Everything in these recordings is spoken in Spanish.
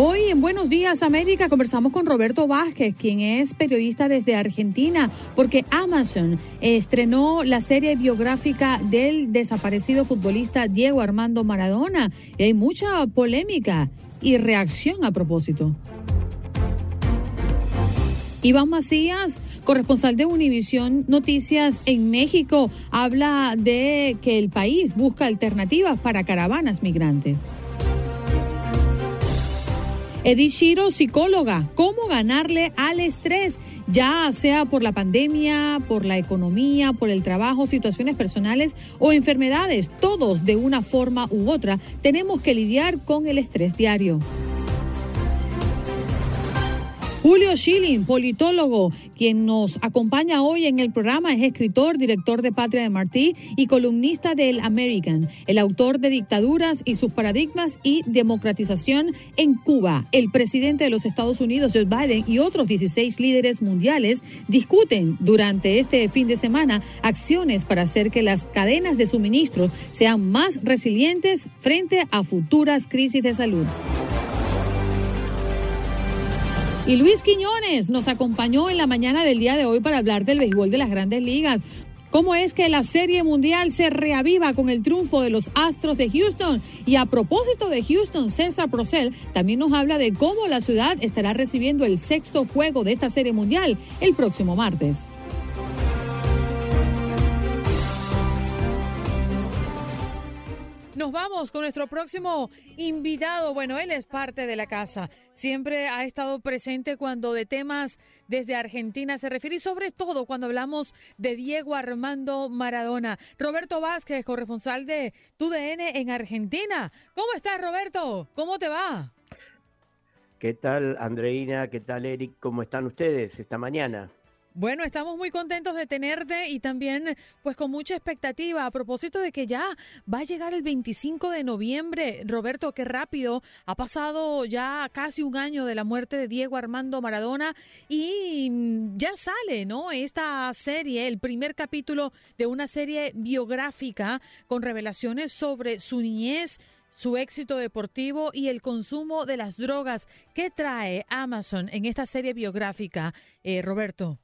Hoy en Buenos Días América conversamos con Roberto Vázquez, quien es periodista desde Argentina, porque Amazon estrenó la serie biográfica del desaparecido futbolista Diego Armando Maradona y hay mucha polémica y reacción a propósito. Iván Macías, corresponsal de Univisión Noticias en México, habla de que el país busca alternativas para caravanas migrantes. Edith Shiro, psicóloga, ¿cómo ganarle al estrés? Ya sea por la pandemia, por la economía, por el trabajo, situaciones personales o enfermedades, todos de una forma u otra tenemos que lidiar con el estrés diario. Julio Schilling, politólogo, quien nos acompaña hoy en el programa, es escritor, director de Patria de Martí y columnista del American, el autor de Dictaduras y sus paradigmas y democratización en Cuba. El presidente de los Estados Unidos, Joe Biden, y otros 16 líderes mundiales discuten durante este fin de semana acciones para hacer que las cadenas de suministro sean más resilientes frente a futuras crisis de salud. Y Luis Quiñones nos acompañó en la mañana del día de hoy para hablar del béisbol de las grandes ligas. ¿Cómo es que la Serie Mundial se reaviva con el triunfo de los Astros de Houston? Y a propósito de Houston, César Procel también nos habla de cómo la ciudad estará recibiendo el sexto juego de esta Serie Mundial el próximo martes. Nos vamos con nuestro próximo invitado. Bueno, él es parte de la casa. Siempre ha estado presente cuando de temas desde Argentina se refiere y sobre todo cuando hablamos de Diego Armando Maradona. Roberto Vázquez, corresponsal de TUDN en Argentina. ¿Cómo estás, Roberto? ¿Cómo te va? ¿Qué tal, Andreina? ¿Qué tal, Eric? ¿Cómo están ustedes esta mañana? Bueno, estamos muy contentos de tenerte y también pues con mucha expectativa a propósito de que ya va a llegar el 25 de noviembre. Roberto, qué rápido. Ha pasado ya casi un año de la muerte de Diego Armando Maradona y mm, ya sale, ¿no? Esta serie, el primer capítulo de una serie biográfica con revelaciones sobre su niñez su éxito deportivo y el consumo de las drogas. ¿Qué trae Amazon en esta serie biográfica, eh, Roberto?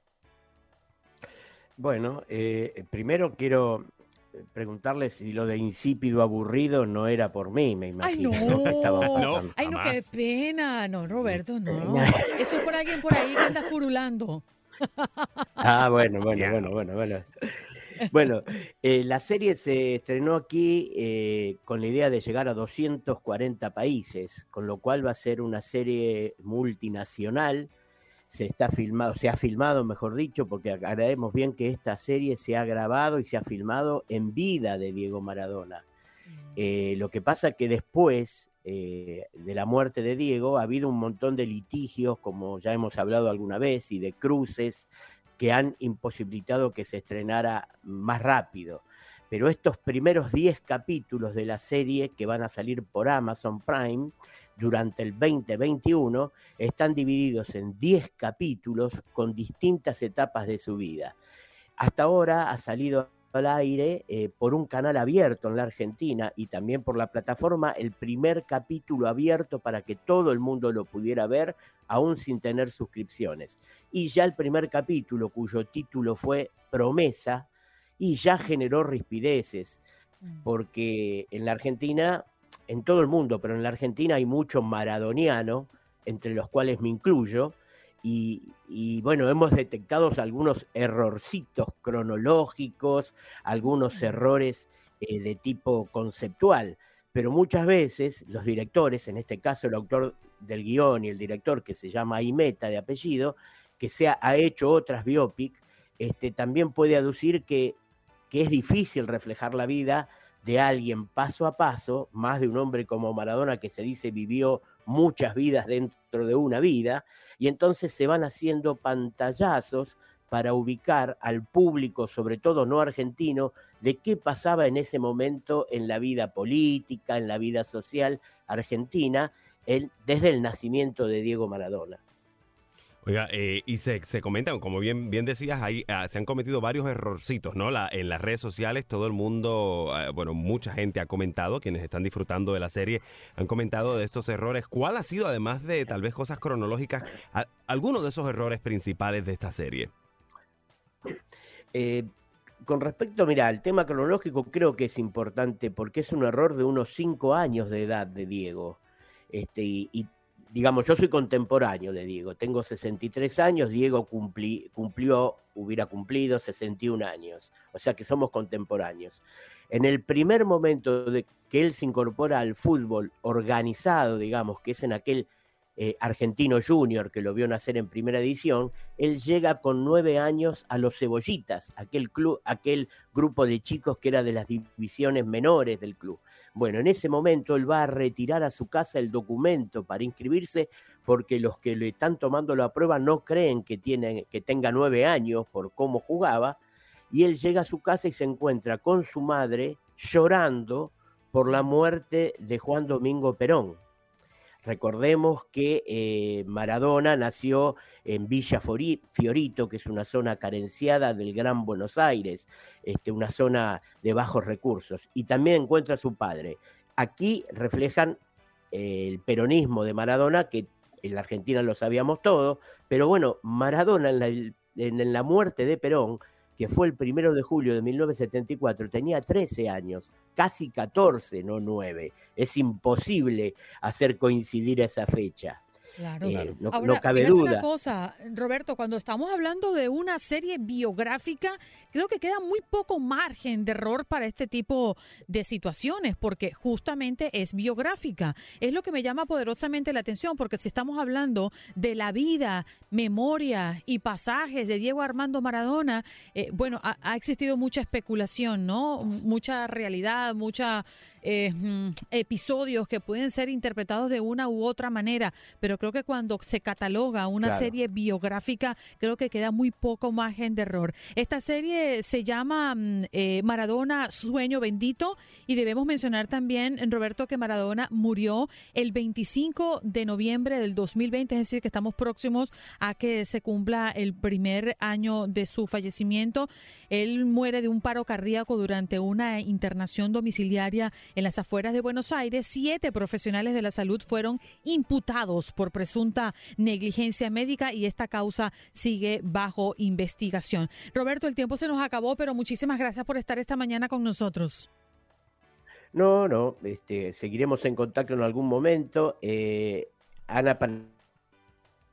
Bueno, eh, primero quiero eh, preguntarle si lo de insípido aburrido no era por mí, me imagino. Ay, no. Ay, no, qué pena. No, Roberto, no. Eso es por alguien por ahí que anda furulando. Ah, bueno, bueno, bueno, bueno, bueno. Bueno, eh, la serie se estrenó aquí con la idea de llegar a 240 países, con lo cual va a ser una serie multinacional se está filmado, se ha filmado, mejor dicho, porque agradecemos bien que esta serie se ha grabado y se ha filmado en vida de Diego Maradona. Mm. Eh, lo que pasa que después eh, de la muerte de Diego ha habido un montón de litigios, como ya hemos hablado alguna vez, y de cruces que han imposibilitado que se estrenara más rápido. Pero estos primeros 10 capítulos de la serie que van a salir por Amazon Prime, durante el 2021 están divididos en 10 capítulos con distintas etapas de su vida. Hasta ahora ha salido al aire eh, por un canal abierto en la Argentina y también por la plataforma el primer capítulo abierto para que todo el mundo lo pudiera ver aún sin tener suscripciones. Y ya el primer capítulo cuyo título fue Promesa y ya generó rispideces mm. porque en la Argentina en todo el mundo, pero en la Argentina hay mucho maradoniano, entre los cuales me incluyo, y, bueno, hemos detectado algunos errorcitos cronológicos, algunos errores eh, de tipo conceptual, pero muchas veces los directores, en este caso el autor del guion y el director que se llama Imeta de apellido, que se ha, hecho otras biopic, este, también puede aducir que, que es difícil reflejar la vida de alguien paso a paso, más de un hombre como Maradona que se dice vivió muchas vidas dentro de una vida, y entonces se van haciendo pantallazos para ubicar al público, sobre todo no argentino, de qué pasaba en ese momento en la vida política, en la vida social argentina, desde el nacimiento de Diego Maradona. Oiga, eh, y se, se, comentan, como bien, bien decías, ahí ah, se han cometido varios errorcitos, ¿no? La, en las redes sociales todo el mundo, ah, bueno, mucha gente ha comentado, quienes están disfrutando de la serie, han comentado de estos errores. ¿Cuál ha sido, además de tal vez cosas cronológicas, alguno de esos errores principales de esta serie? Eh, con respecto, mira, al tema cronológico creo que es importante porque es un error de unos cinco años de edad de Diego. Este, y digamos, yo soy contemporáneo de Diego, tengo 63 años, Diego cumplió, hubiera cumplido 61 años, o sea que somos contemporáneos. En el primer momento de que él se incorpora al fútbol organizado, digamos, que es en aquel eh, argentino junior que lo vio nacer en primera edición, él llega con nueve años a los Cebollitas, aquel club, aquel grupo de chicos que era de las divisiones menores del club. Bueno, en ese momento él va a retirar a su casa el documento para inscribirse porque los que le están tomando la prueba no creen que, que tenga nueve años por cómo jugaba. Y él llega a su casa y se encuentra con su madre llorando por la muerte de Juan Domingo Perón. Recordemos que eh, Maradona nació en Villa Fiorito, que es una zona carenciada del Gran Buenos Aires, este, una zona de bajos recursos, y también encuentra a su padre. Aquí reflejan eh, el peronismo de Maradona, que en la Argentina lo sabíamos todo, pero bueno, Maradona en la muerte de Perón que fue el primero de julio de 1974, tenía 13 años, casi 14, no 9. Es imposible hacer coincidir esa fecha. Claro, eh, no, Ahora, cabe duda. una cosa, Roberto, cuando estamos hablando de una serie biográfica, creo que queda muy poco margen de error para este tipo de situaciones, porque justamente es biográfica. Es lo que me llama poderosamente la atención, porque si estamos hablando de la vida, memoria y pasajes de Diego Armando Maradona, eh, bueno, ha, ha existido mucha especulación, ¿no? Mucha realidad, mucha eh, mm, episodios que pueden ser interpretados de una u otra manera, pero creo que cuando se cataloga una serie biográfica, creo que queda muy poco margen de error. Esta serie se llama mm, eh, Maradona Sueño Bendito y debemos mencionar también, Roberto, que Maradona murió el 25 de noviembre del 2020, es decir, que estamos próximos a que se cumpla el primer año de su fallecimiento. Él muere de un paro cardíaco durante una internación domiciliaria en las afueras de Buenos Aires, siete profesionales de la salud fueron imputados por presunta negligencia médica y esta causa sigue bajo investigación. Roberto, el tiempo se nos acabó, pero muchísimas gracias por estar esta mañana con nosotros. No, no, este, seguiremos en contacto en algún momento. Eh, Ana,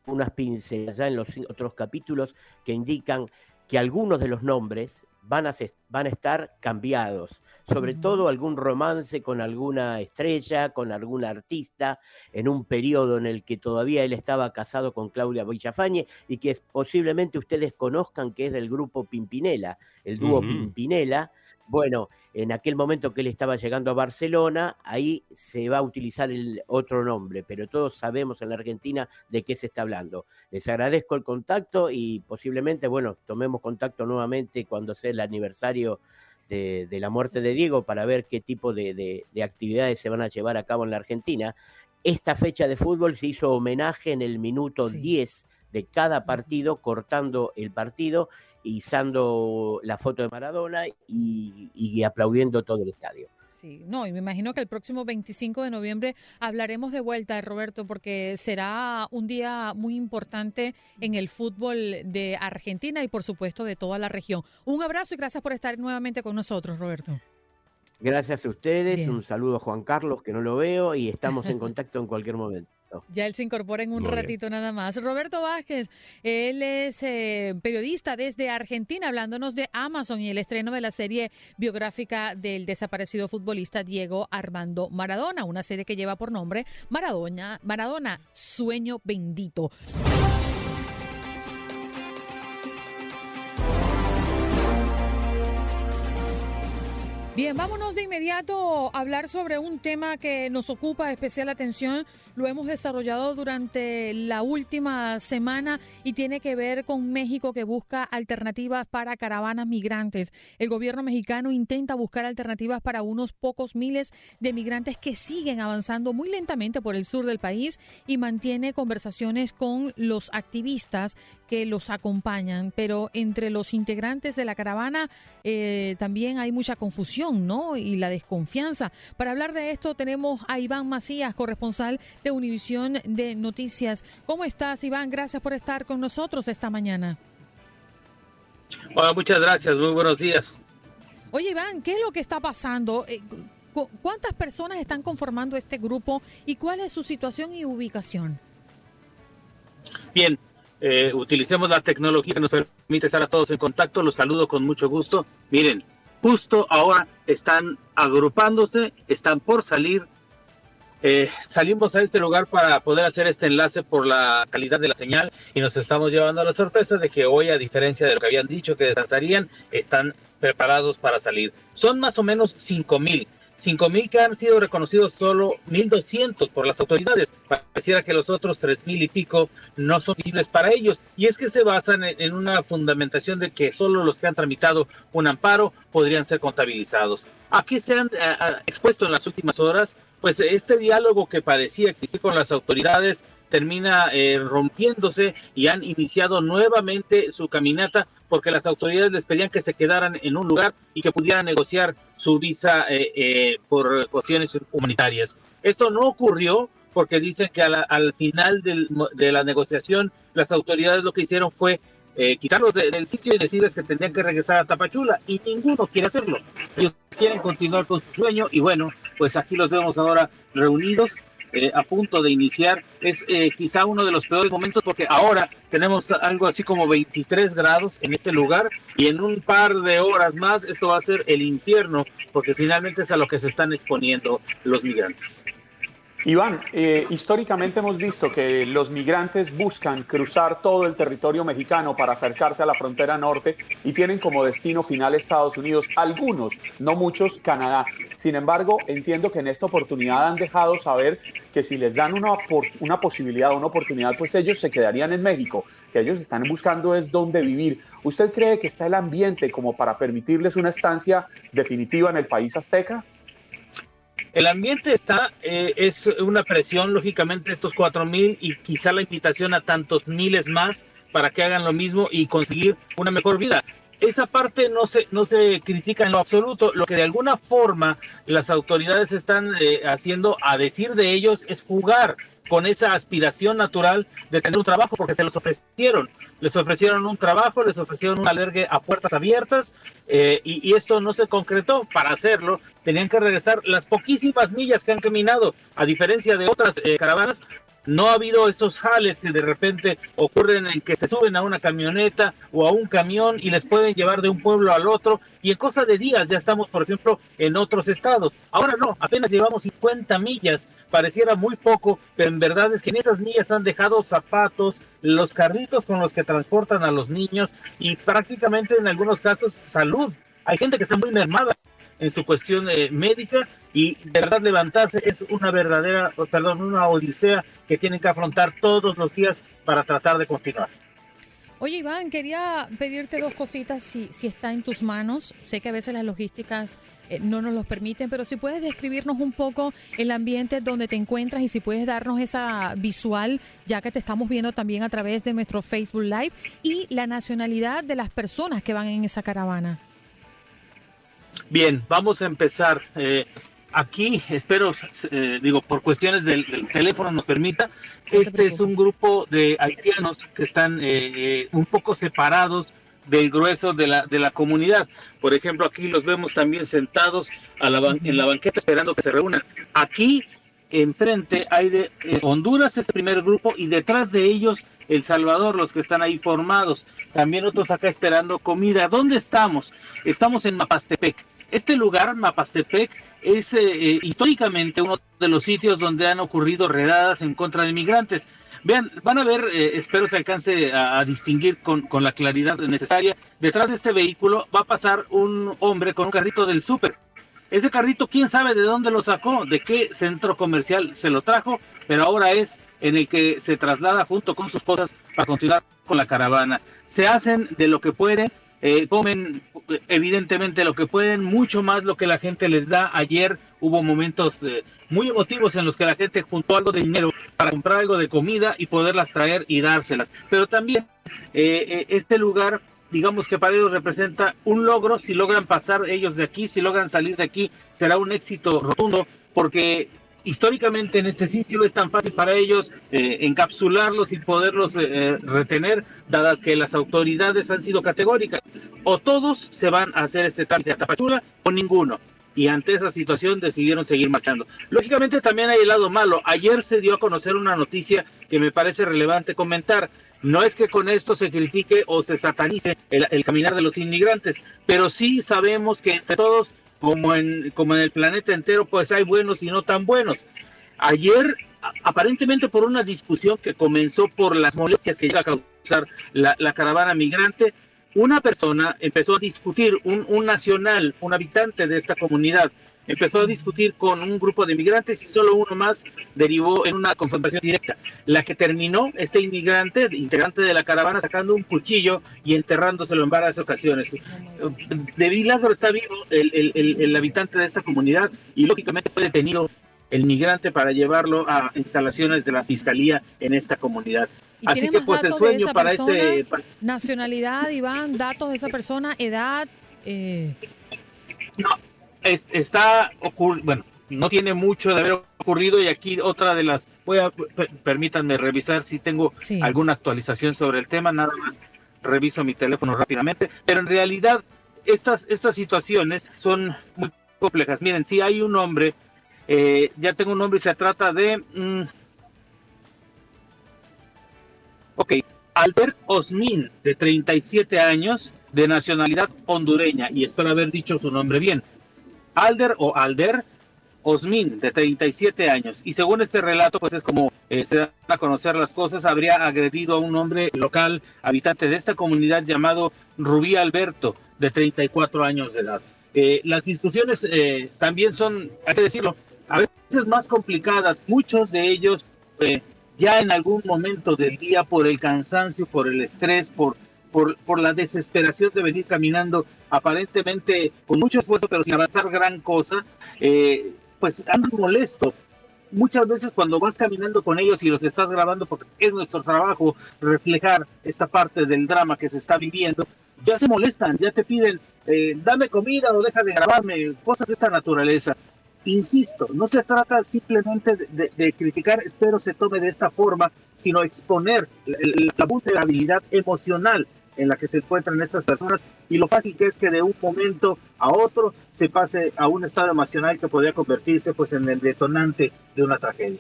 unas pinceladas ya en los otros capítulos que indican que algunos de los nombres van a, van a estar cambiados sobre todo algún romance con alguna estrella, con algún artista, en un periodo en el que todavía él estaba casado con Claudia Villafañe y que posiblemente ustedes conozcan que es del grupo Pimpinela, el dúo Pimpinela. Bueno, en aquel momento que él estaba llegando a Barcelona, ahí se va a utilizar el otro nombre, pero todos sabemos en la Argentina de qué se está hablando. Les agradezco el contacto y posiblemente, bueno, tomemos contacto nuevamente cuando sea el aniversario de, la muerte de Diego para ver qué tipo de, actividades se van a llevar a cabo en la Argentina. Esta fecha de fútbol se hizo homenaje en el minuto 10 de cada partido, cortando el partido, izando la foto de Maradona y aplaudiendo todo el estadio. Sí, no, y me imagino que el próximo 25 de noviembre hablaremos de vuelta, Roberto, porque será un día muy importante en el fútbol de Argentina y por supuesto de toda la región. Un abrazo y gracias por estar nuevamente con nosotros, Roberto. Gracias a ustedes, un saludo a Juan Carlos, que no lo veo, y estamos en contacto en cualquier momento. Ya él se incorpora en un ratito nada más. Roberto Vázquez, él es eh, periodista desde Argentina, hablándonos de Amazon y el estreno de la serie biográfica del desaparecido futbolista Diego Armando Maradona, una serie que lleva por nombre Maradona, Maradona, Sueño Bendito. Bien, vámonos de inmediato a hablar sobre un tema que nos ocupa especial atención. Lo hemos desarrollado durante la última semana y tiene que ver con México que busca alternativas para caravanas migrantes. El gobierno mexicano intenta buscar alternativas para unos pocos miles de migrantes que siguen avanzando muy lentamente por el sur del país y mantiene conversaciones con los activistas que los acompañan. Pero entre los integrantes de la caravana eh, también hay mucha confusión ¿no? Y la desconfianza. Para hablar de esto tenemos a Iván Macías, corresponsal de Univisión de Noticias. ¿Cómo estás, Iván? Gracias por estar con nosotros esta mañana. Hola, muchas gracias. Muy buenos días. Oye, Iván, ¿qué es lo que está pasando? Eh, ¿Cuántas personas están conformando este grupo y cuál es su situación y ubicación? Bien, eh, utilicemos la tecnología que nos permite estar a todos en contacto. Los saludo con mucho gusto. Miren, justo ahora están agrupándose, están por salir. Eh, salimos a este lugar para poder hacer este enlace por la calidad de la señal y nos estamos llevando a la sorpresa de que hoy, a diferencia de lo que habían dicho que descansarían, están preparados para salir. Son más o menos cinco mil. 5.000 que han sido reconocidos solo 1.200 por las autoridades. Pareciera que los otros 3.000 y pico no son visibles para ellos. Y es que se basan en, una fundamentación de que solo los que han tramitado un amparo podrían ser contabilizados. ¿A qué se han expuesto en las últimas horas? Pues este diálogo que parecía existir con las autoridades termina eh, rompiéndose y han iniciado nuevamente su caminata porque las autoridades les pedían que se quedaran en un lugar y que pudieran negociar su visa eh, eh, por cuestiones humanitarias. Esto no ocurrió porque dicen que al final de la negociación las autoridades lo que hicieron fue quitarlos del sitio y decirles que tendrían que regresar a Tapachula y ninguno quiere hacerlo. Ellos quieren continuar con su sueño y bueno, pues aquí los vemos ahora reunidos eh, a punto de iniciar. Es eh, quizá uno de los peores momentos porque ahora tenemos algo así como 23 grados en este lugar y en un par de horas más esto va a ser el infierno porque finalmente es a lo que se están exponiendo los migrantes. Iván, eh, históricamente hemos visto que los migrantes buscan cruzar todo el territorio mexicano para acercarse a la frontera norte y tienen como destino final Estados Unidos, algunos, no muchos, Canadá. Sin embargo, entiendo que en esta oportunidad han dejado saber que si les dan una, una posibilidad, una oportunidad, pues ellos se quedarían en México, que ellos están buscando es dónde vivir. ¿Usted cree que está el ambiente como para permitirles una estancia definitiva en el país azteca? El ambiente está, eh, es una presión, lógicamente, estos cuatro mil y quizá la invitación a tantos miles más para que hagan lo mismo y conseguir una mejor vida. Esa parte no se, no se critica en lo absoluto. Lo que de alguna forma las autoridades están eh, haciendo, a decir de ellos, es jugar con esa aspiración natural de tener un trabajo porque se los ofrecieron. Les ofrecieron un trabajo, les ofrecieron un albergue a puertas abiertas eh, y, esto no se concretó. Para hacerlo tenían que regresar las poquísimas millas que han caminado, a diferencia de otras eh, caravanas, no ha habido esos jales que de repente ocurren en que se suben a una camioneta o a un camión y les pueden llevar de un pueblo al otro y en cosa de días ya estamos, por ejemplo, en otros estados. Ahora no, apenas llevamos 50 millas, pareciera muy poco, pero en verdad es que en esas millas han dejado zapatos, los carritos con los que transportan a los niños y prácticamente en algunos casos salud. Hay gente que está muy mermada en su cuestión eh, médica y de verdad levantarse es una verdadera, perdón, una odisea que tienen que afrontar todos los días para tratar de continuar. Oye Iván, quería pedirte dos cositas si, si está en tus manos. Sé que a veces las logísticas eh, no nos los permiten, pero si puedes describirnos un poco el ambiente donde te encuentras y si puedes darnos esa visual, ya que te estamos viendo también a través de nuestro Facebook Live, y la nacionalidad de las personas que van en esa caravana. Bien, vamos a empezar. Eh, aquí, espero, eh, digo, por cuestiones del, teléfono nos permita, este es un grupo de haitianos que están eh, un poco separados del grueso de la, de la comunidad. Por ejemplo, aquí los vemos también sentados a la en la banqueta esperando que se reúnan. Aquí enfrente hay de eh, Honduras, es el primer grupo, y detrás de ellos El Salvador, los que están ahí formados. También otros acá esperando comida. ¿Dónde estamos? Estamos en Mapastepec. Este lugar, Mapastepec, es eh, eh, históricamente uno de los sitios donde han ocurrido redadas en contra de migrantes. Vean, van a ver, espero se alcance a, a distinguir con, con, la claridad necesaria. Detrás de este vehículo va a pasar un hombre con un carrito del súper. Ese carrito, quién sabe de dónde lo sacó, de qué centro comercial se lo trajo, pero ahora es en el que se traslada junto con sus cosas para continuar con la caravana. Se hacen de lo que pueden, eh, comen evidentemente lo que pueden, mucho más lo que la gente les da. Ayer hubo momentos eh, muy emotivos en los que la gente juntó algo de dinero para comprar algo de comida y poderlas traer y dárselas. Pero también eh, este lugar digamos que para ellos representa un logro, si logran pasar ellos de aquí, si logran salir de aquí, será un éxito rotundo, porque históricamente en este sitio es tan fácil para ellos eh, encapsularlos y poderlos eh, eh, retener, dada que las autoridades han sido categóricas. O todos se van a hacer este trámite a Tapachula o ninguno. Y ante esa situación decidieron seguir marchando. Lógicamente también hay el lado malo. Ayer se dio a conocer una noticia que me parece relevante comentar. No es que con esto se critique o se satanice el, caminar de los inmigrantes, pero sí sabemos que entre todos, como en, como en el planeta entero, pues hay buenos y no tan buenos. Ayer, aparentemente por una discusión que comenzó por las molestias que iba a causar la, caravana migrante, una persona empezó a discutir, un, un nacional, un habitante de esta comunidad, empezó a discutir con un grupo de inmigrantes y solo uno más derivó en una confrontación directa. La que terminó este inmigrante, integrante de la caravana, sacando un cuchillo y enterrándoselo en varias ocasiones. De milagro está vivo el, el, el, habitante de esta comunidad y lógicamente fue detenido el migrante para llevarlo a instalaciones de la fiscalía en esta comunidad. Así que pues el sueño para este... Nacionalidad, Iván, datos de esa persona, edad... Eh... No, está ocurriendo, bueno, no tiene mucho de haber ocurrido y aquí otra de las, voy a, permítanme revisar si tengo alguna actualización sobre el tema, nada más reviso mi teléfono rápidamente, pero en realidad estas, estas situaciones son muy complejas. Miren, si hay un hombre, eh, ya tengo un nombre y se trata de... Mm, ok, Albert Osmin, de 37 años, de nacionalidad hondureña, y espero haber dicho su nombre bien. Alder o Alder Osmin, de 37 años. Y según este relato, pues es como eh, se dan a conocer las cosas, habría agredido a un hombre local, habitante de esta comunidad llamado Rubí Alberto, de 34 años de edad. Eh, las discusiones eh, también son, hay que decirlo, a veces más complicadas. Muchos de ellos ya en algún momento del día, por el cansancio, por el estrés, por por, por la desesperación de venir caminando aparentemente con mucho esfuerzo, pero sin avanzar gran cosa, eh, pues andan molesto. Muchas veces cuando vas caminando con ellos y los estás grabando, porque es nuestro trabajo reflejar esta parte del drama que se está viviendo, ya se molestan, ya te piden, eh, dame comida o deja de grabarme, cosas de esta naturaleza. Insisto, no se trata simplemente de, criticar, espero se tome de esta forma, sino exponer la vulnerabilidad emocional en la que se encuentran estas personas y lo fácil que es que de un momento a otro se pase a un estado emocional que podría convertirse pues en el detonante de una tragedia.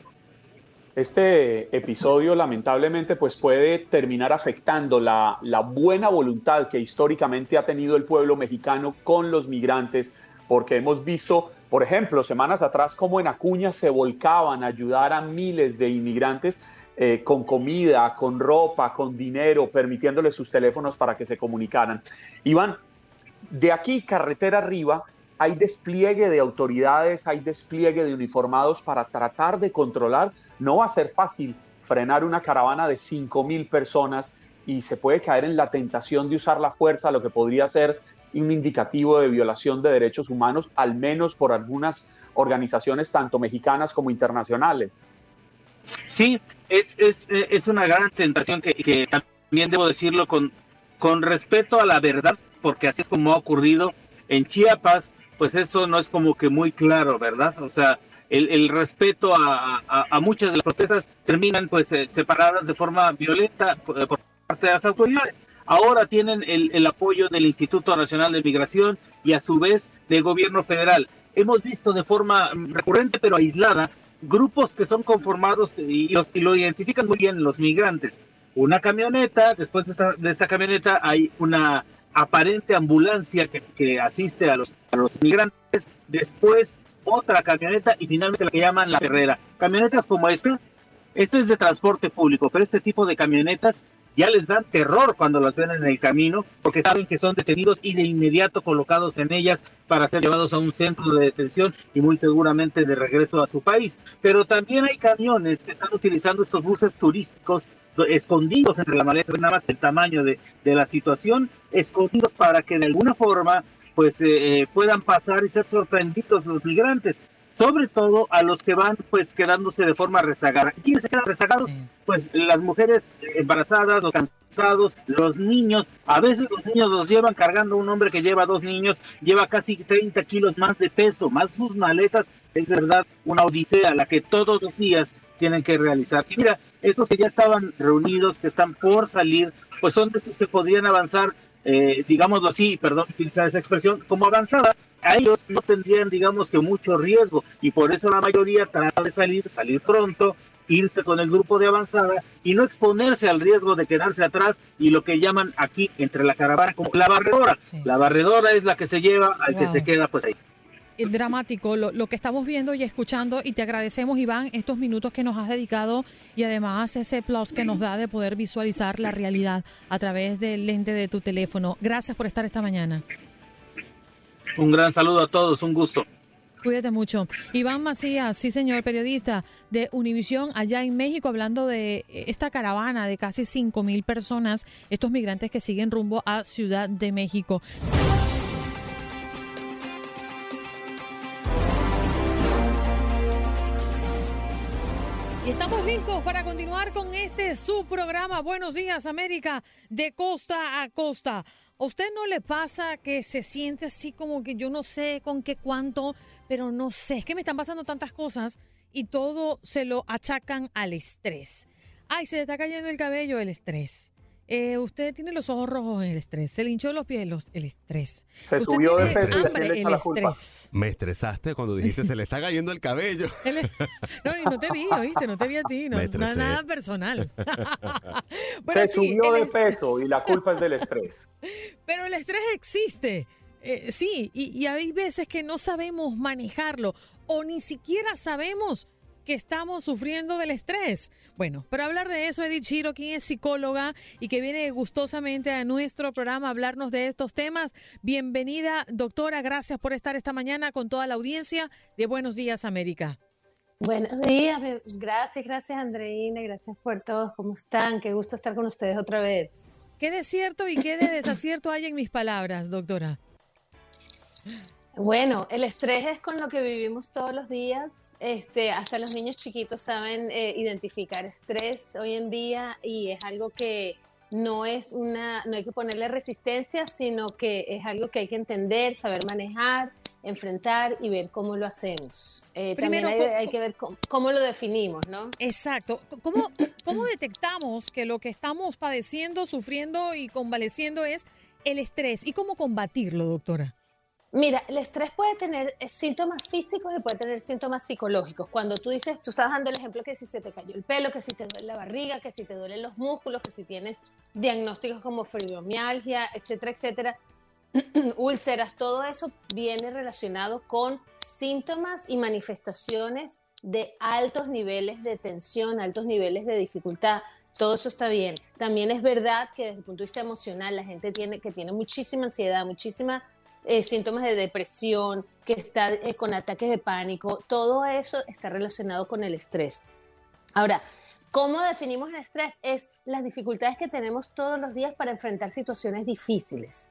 Este episodio lamentablemente pues puede terminar afectando la, buena voluntad que históricamente ha tenido el pueblo mexicano con los migrantes, porque hemos visto, por ejemplo, semanas atrás como en Acuña se volcaban a ayudar a miles de inmigrantes eh, con comida, con ropa, con dinero, permitiéndoles sus teléfonos para que se comunicaran. Iván, de aquí, carretera arriba, hay despliegue de autoridades, hay despliegue de uniformados para tratar de controlar. No va a ser fácil frenar una caravana de 5 mil personas y se puede caer en la tentación de usar la fuerza, lo que podría ser un indicativo de violación de derechos humanos, al menos por algunas organizaciones tanto mexicanas como internacionales. Sí, es, es, es una gran tentación que, también debo decirlo con, con respeto a la verdad, porque así es como ha ocurrido en Chiapas, pues eso no es como que muy claro, ¿verdad? O sea, el, el respeto a, a, muchas de las protestas terminan pues eh, separadas de forma violenta por, por, parte de las autoridades. Ahora tienen el, el apoyo del Instituto Nacional de Migración y a su vez del gobierno federal. Hemos visto de forma recurrente pero aislada grupos que son conformados y, los, y lo identifican muy bien los migrantes. Una camioneta, después de esta, de esta camioneta hay una aparente ambulancia que, que asiste a los, a los migrantes, después otra camioneta y finalmente la que llaman la perrera. Camionetas como esta, esto es de transporte público, pero este tipo de camionetas ya les dan terror cuando las ven en el camino, porque saben que son detenidos y de inmediato colocados en ellas para ser llevados a un centro de detención y muy seguramente de regreso a su país. Pero también hay camiones que están utilizando estos buses turísticos escondidos entre la maleta, nada más el tamaño de, de la situación, escondidos para que de alguna forma pues eh, eh, puedan pasar y ser sorprendidos los migrantes sobre todo a los que van pues quedándose de forma rezagada. ¿Quiénes se quedan rezagados? Pues las mujeres embarazadas, los cansados, los niños. A veces los niños los llevan cargando un hombre que lleva dos niños, lleva casi 30 kilos más de peso, más sus maletas. Es verdad una odisea la que todos los días tienen que realizar. Y mira, estos que ya estaban reunidos, que están por salir, pues son de estos que podrían avanzar, eh, digámoslo así, perdón utilizar esa expresión, como avanzada a ellos no tendrían, digamos que, mucho riesgo y por eso la mayoría trata de salir, salir pronto, irse con el grupo de avanzada y no exponerse al riesgo de quedarse atrás y lo que llaman aquí entre la caravana como la barredora. La barredora es la que se lleva al que se queda pues ahí. Es dramático lo, lo, que estamos viendo y escuchando y te agradecemos Iván estos minutos que nos has dedicado y además ese plus que nos da de poder visualizar la realidad a través del lente de tu teléfono. Gracias por estar esta mañana. Un gran saludo a todos, un gusto. Cuídate mucho. Iván Macías, sí señor, periodista de Univisión allá en México, hablando de esta caravana de casi 5 mil personas, estos migrantes que siguen rumbo a Ciudad de México. Y estamos listos para continuar con este su programa Buenos Días América de costa a costa. ¿A usted no le pasa que se siente así como que yo no sé con qué cuánto, pero no sé, es que me están pasando tantas cosas y todo se lo achacan al estrés? Ay, se le está cayendo el cabello, el estrés. Eh, usted tiene los ojos rojos, el estrés. Se le hinchó los pies, el estrés. Se usted subió de peso. hambre, el estrés. Me estresaste cuando dijiste se le está cayendo el cabello. El- No, y no te vi, ¿oíste? No te vi a ti. No, estresé. nada personal. Bueno, Se sí, subió de peso y la culpa es del estrés. Pero el estrés existe. Eh, sí, y, y hay veces que no sabemos manejarlo o ni siquiera sabemos que estamos sufriendo del estrés. Bueno, para hablar de eso, Edith Chiro, quien es psicóloga y que viene gustosamente a nuestro programa a hablarnos de estos temas. Bienvenida, doctora. Gracias por estar esta mañana con toda la audiencia de Buenos Días, América. Buenos días, gracias, gracias Andreina, gracias por todos, ¿cómo están? Qué gusto estar con ustedes otra vez. ¿Qué de cierto y qué de desacierto hay en mis palabras, doctora? Bueno, el estrés es con lo que vivimos todos los días, este, hasta los niños chiquitos saben eh, identificar estrés hoy en día y es algo que no es una, no hay que ponerle resistencia, sino que es algo que hay que entender, saber manejar, enfrentar y ver cómo lo hacemos. Eh, Primero, también hay, que ver cómo, cómo lo definimos, ¿no? Exacto. ¿Cómo, ¿Cómo detectamos que lo que estamos padeciendo, sufriendo y convaleciendo es el estrés? ¿Y cómo combatirlo, doctora? Mira, el estrés puede tener eh, síntomas físicos y puede tener síntomas psicológicos. Cuando tú dices, tú estabas dando el ejemplo que si se te cayó el pelo, que si te duele la barriga, que si te duelen los músculos, que si tienes diagnósticos como fibromialgia, etcétera, etcétera, úlceras, todo eso viene relacionado con síntomas y manifestaciones de altos niveles de tensión, altos niveles de dificultad. Todo eso está bien. También es verdad que desde el punto de vista emocional la gente tiene que tiene muchísima ansiedad, muchísima eh, síntomas de depresión, que está eh, con ataques de pánico, todo eso está relacionado con el estrés. Ahora, ¿cómo definimos el estrés? Es las dificultades que tenemos todos los días para enfrentar situaciones difíciles,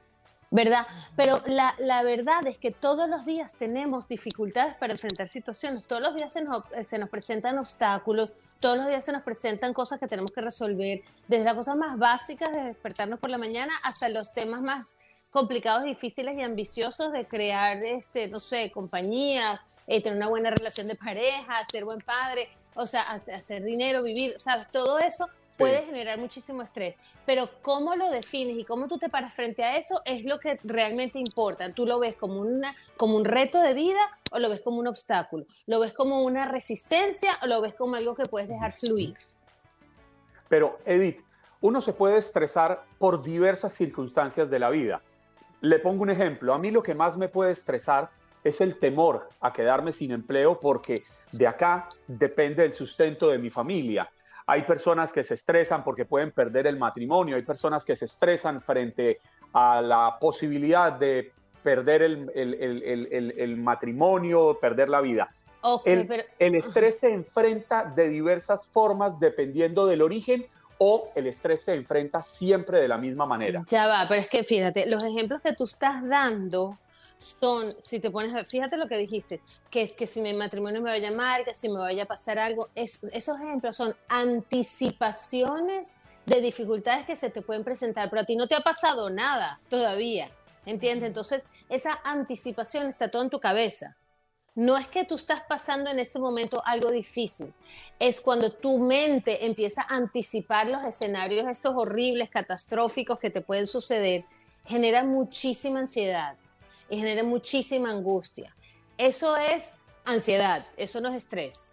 ¿verdad? Pero la, la verdad es que todos los días tenemos dificultades para enfrentar situaciones, todos los días se nos, eh, se nos presentan obstáculos, todos los días se nos presentan cosas que tenemos que resolver, desde las cosas más básicas de despertarnos por la mañana hasta los temas más complicados, difíciles y ambiciosos de crear, este, no sé, compañías, eh, tener una buena relación de pareja, ser buen padre, o sea, hacer, hacer dinero, vivir, ¿sabes? Todo eso puede generar muchísimo estrés, pero cómo lo defines y cómo tú te paras frente a eso es lo que realmente importa. Tú lo ves como, una, como un reto de vida o lo ves como un obstáculo, lo ves como una resistencia o lo ves como algo que puedes dejar fluir. Pero Edith, uno se puede estresar por diversas circunstancias de la vida. Le pongo un ejemplo, a mí lo que más me puede estresar es el temor a quedarme sin empleo porque de acá depende el sustento de mi familia. Hay personas que se estresan porque pueden perder el matrimonio, hay personas que se estresan frente a la posibilidad de perder el, matrimonio, perder la vida. el estrés se enfrenta de diversas formas dependiendo del origen o el estrés se enfrenta siempre de la misma manera. Ya va, pero es que fíjate, los ejemplos que tú estás dando son, si te pones, fíjate lo que dijiste, que, que si mi matrimonio me vaya a llamar, que si me vaya a pasar algo, esos ejemplos son anticipaciones de dificultades que se te pueden presentar, pero a ti no te ha pasado nada todavía, ¿entiendes? Entonces, esa anticipación está todo en tu cabeza. No es que tú estás pasando en ese momento algo difícil, es cuando tu mente empieza a anticipar los escenarios estos horribles, catastróficos que te pueden suceder, genera muchísima ansiedad y genera muchísima angustia. Eso es ansiedad, eso no es estrés.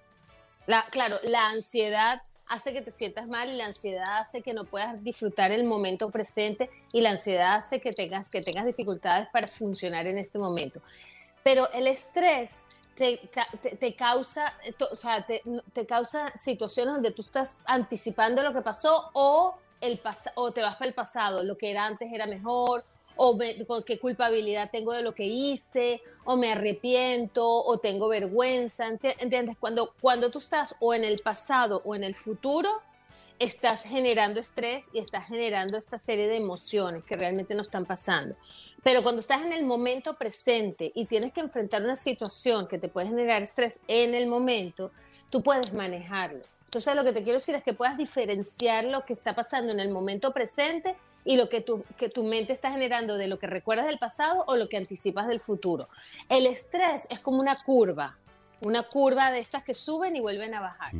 La, claro, la ansiedad hace que te sientas mal y la ansiedad hace que no puedas disfrutar el momento presente y la ansiedad hace que tengas, que tengas dificultades para funcionar en este momento. Pero el estrés te, te, causa, o sea, te, te, causa situaciones donde tú estás anticipando lo que pasó o, el o te vas para el pasado, lo que era antes era mejor, o qué culpabilidad tengo de lo que hice, o me arrepiento, o tengo vergüenza, ¿entiendes? Cuando, cuando tú estás o en el pasado o en el futuro, estás generando estrés y estás generando esta serie de emociones que realmente no están pasando. Pero cuando estás en el momento presente y tienes que enfrentar una situación que te puede generar estrés en el momento, tú puedes manejarlo. Entonces lo que te quiero decir es que puedas diferenciar lo que está pasando en el momento presente y lo que tu, que tu mente está generando de lo que recuerdas del pasado o lo que anticipas del futuro. El estrés es como una curva, una curva de estas que suben y vuelven a bajar.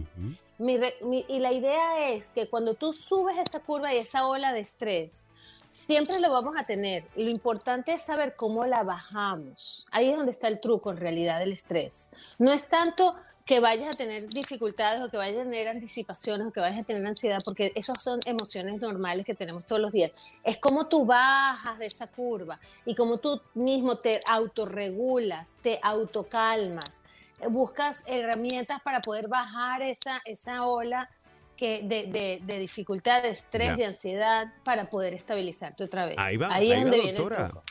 y la idea es que cuando tú subes esa curva y esa ola de estrés, siempre lo vamos a tener. Lo importante es saber cómo la bajamos. Ahí es donde está el truco en realidad del estrés. No es tanto que vayas a tener dificultades o que vayas a tener anticipaciones o que vayas a tener ansiedad, porque esas son emociones normales que tenemos todos los días. Es como tú bajas de esa curva y como tú mismo te autorregulas, te autocalmas buscas herramientas para poder bajar esa, esa ola que de, de, dificultad, de estrés, de ansiedad, para poder estabilizarte otra vez. Ahí va, ahí, es donde viene el truco.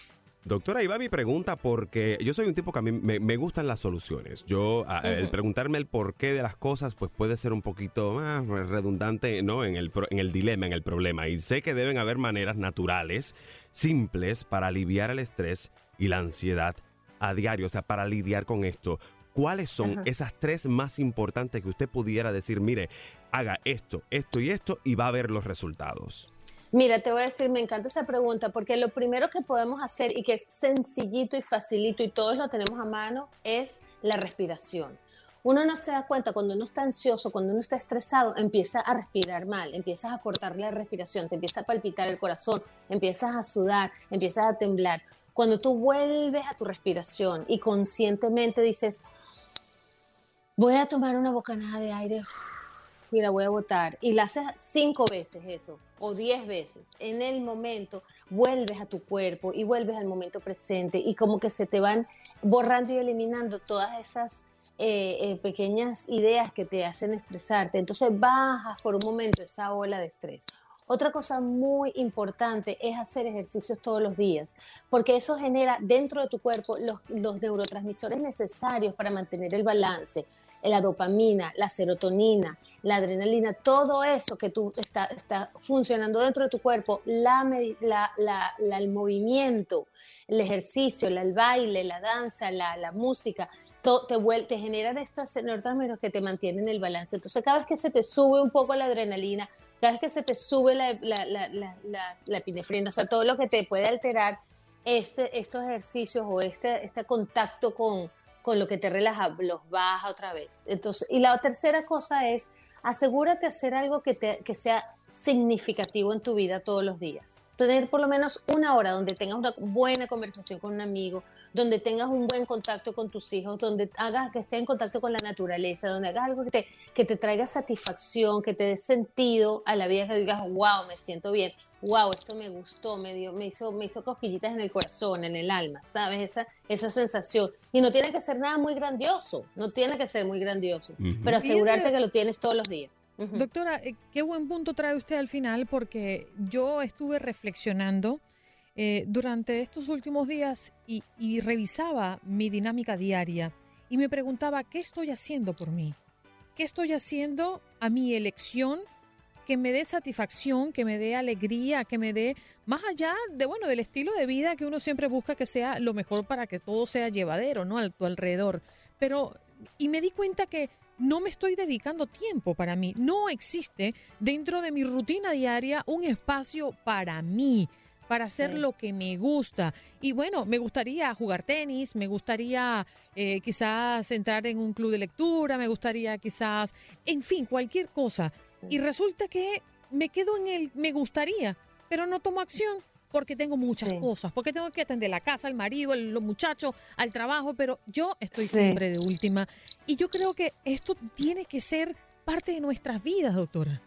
Doctora, ahí va mi pregunta porque yo soy un tipo que a mí me, gustan las soluciones. Yo, el preguntarme el porqué de las cosas, pues puede ser un poquito más redundante, ¿no? En el, en el dilema, en el problema. Y sé que deben haber maneras naturales, simples, para aliviar el estrés y la ansiedad a diario, o sea, para lidiar con esto. ¿Cuáles son esas tres más importantes que usted pudiera decir, mire, haga esto, esto y esto y va a ver los resultados? Mira, te voy a decir, me encanta esa pregunta porque lo primero que podemos hacer y que es sencillito y facilito y todos lo tenemos a mano es la respiración. Uno no se da cuenta cuando uno está ansioso, cuando uno está estresado, empieza a respirar mal, empiezas a cortar la respiración, te empieza a palpitar el corazón, empiezas a sudar, empiezas a temblar. Cuando tú vuelves a tu respiración y conscientemente dices, voy a tomar una bocanada de aire y la voy a botar, y la haces cinco veces eso, o diez veces, en el momento vuelves a tu cuerpo y vuelves al momento presente y como que se te van borrando y eliminando todas esas eh, eh, pequeñas ideas que te hacen estresarte. Entonces bajas por un momento esa ola de estrés. Otra cosa muy importante es hacer ejercicios todos los días, porque eso genera dentro de tu cuerpo los, neurotransmisores necesarios para mantener el balance, la dopamina, la serotonina, la adrenalina, todo eso que tú está, está funcionando dentro de tu cuerpo, la, el movimiento, el ejercicio, el baile, la danza, la, música, te, te generan estas neurotransmisores que te mantienen el balance. Entonces, cada vez que se te sube un poco la adrenalina, cada vez que se te sube la, la, epinefrina, o sea, todo lo que te puede alterar este, estos ejercicios o este, este contacto con, con lo que te relaja, los baja otra vez. Entonces, y la tercera cosa es, asegúrate hacer algo que, te, que sea significativo en tu vida todos los días. Tener por lo menos una hora donde tengas una buena conversación con un amigo, donde tengas un buen contacto con tus hijos, donde hagas que estés en contacto con la naturaleza, donde hagas algo que te, que te traiga satisfacción, que te dé sentido a la vida, que digas, wow, me siento bien, wow, esto me gustó, me, dio, me, hizo, me hizo cosquillitas en el corazón, en el alma, ¿sabes? Esa, esa sensación. Y no tiene que ser nada muy grandioso, no tiene que ser muy grandioso, pero asegurarte que lo tienes todos los días. Doctora, eh, qué buen punto trae usted al final porque yo estuve reflexionando eh, durante estos últimos días y, revisaba mi dinámica diaria y me preguntaba, ¿qué estoy haciendo por mí? ¿Qué estoy haciendo a mi elección que me dé satisfacción, que me dé alegría, que me dé más allá de bueno del estilo de vida que uno siempre busca que sea lo mejor para que todo sea llevadero, ¿no? A tu alrededor. Pero y me di cuenta que no me estoy dedicando tiempo para mí. No existe dentro de mi rutina diaria un espacio para mí para hacer lo que me gusta. Y bueno, me gustaría jugar tenis, me gustaría eh, quizás entrar en un club de lectura, me gustaría quizás, en fin, cualquier cosa. Y resulta que me quedo en el me gustaría, pero no tomo acción porque tengo muchas cosas, porque tengo que atender la casa, al marido, a los muchachos, al trabajo, pero yo estoy siempre de última. Y yo creo que esto tiene que ser parte de nuestras vidas, doctora.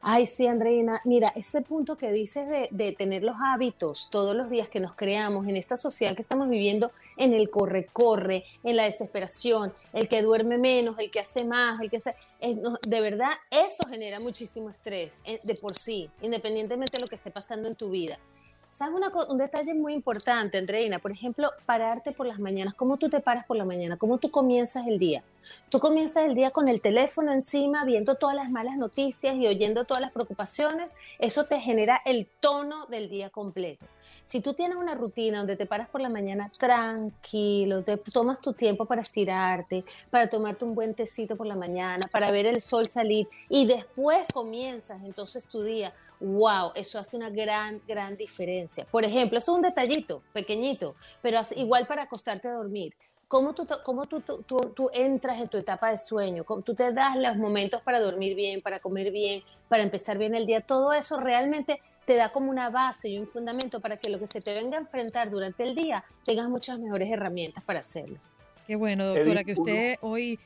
Ay, sí, Andreina. Mira, ese punto que dices de, tener los hábitos todos los días que nos creamos en esta sociedad que estamos viviendo, en el corre-corre, en la desesperación, el que duerme menos, el que hace más, el que hace... de verdad, eso genera muchísimo estrés eh, de por sí, independientemente de lo que esté pasando en tu vida. ¿Sabes un detalle muy importante, Andreina? Por ejemplo, pararte por las mañanas. ¿Cómo tú te paras por la mañana? ¿Cómo tú comienzas el día? Tú comienzas el día con el teléfono encima, viendo todas las malas noticias y oyendo todas las preocupaciones. Eso te genera el tono del día completo. Si tú tienes una rutina donde te paras por la mañana tranquilo, te tomas tu tiempo para estirarte, para tomarte un buen tecito por la mañana, para ver el sol salir y después comienzas entonces tu día wow, eso hace una gran, gran diferencia. Por ejemplo, eso es un detallito pequeñito, pero igual para acostarte a dormir. ¿Cómo, tú, cómo tú, tú, tú, entras en tu etapa de sueño? ¿Cómo tú te das los momentos para dormir bien, para comer bien, para empezar bien el día? Todo eso realmente te da como una base y un fundamento para que lo que se te venga a enfrentar durante el día tengas muchas mejores herramientas para hacerlo. Qué bueno, doctora, que usted hoy...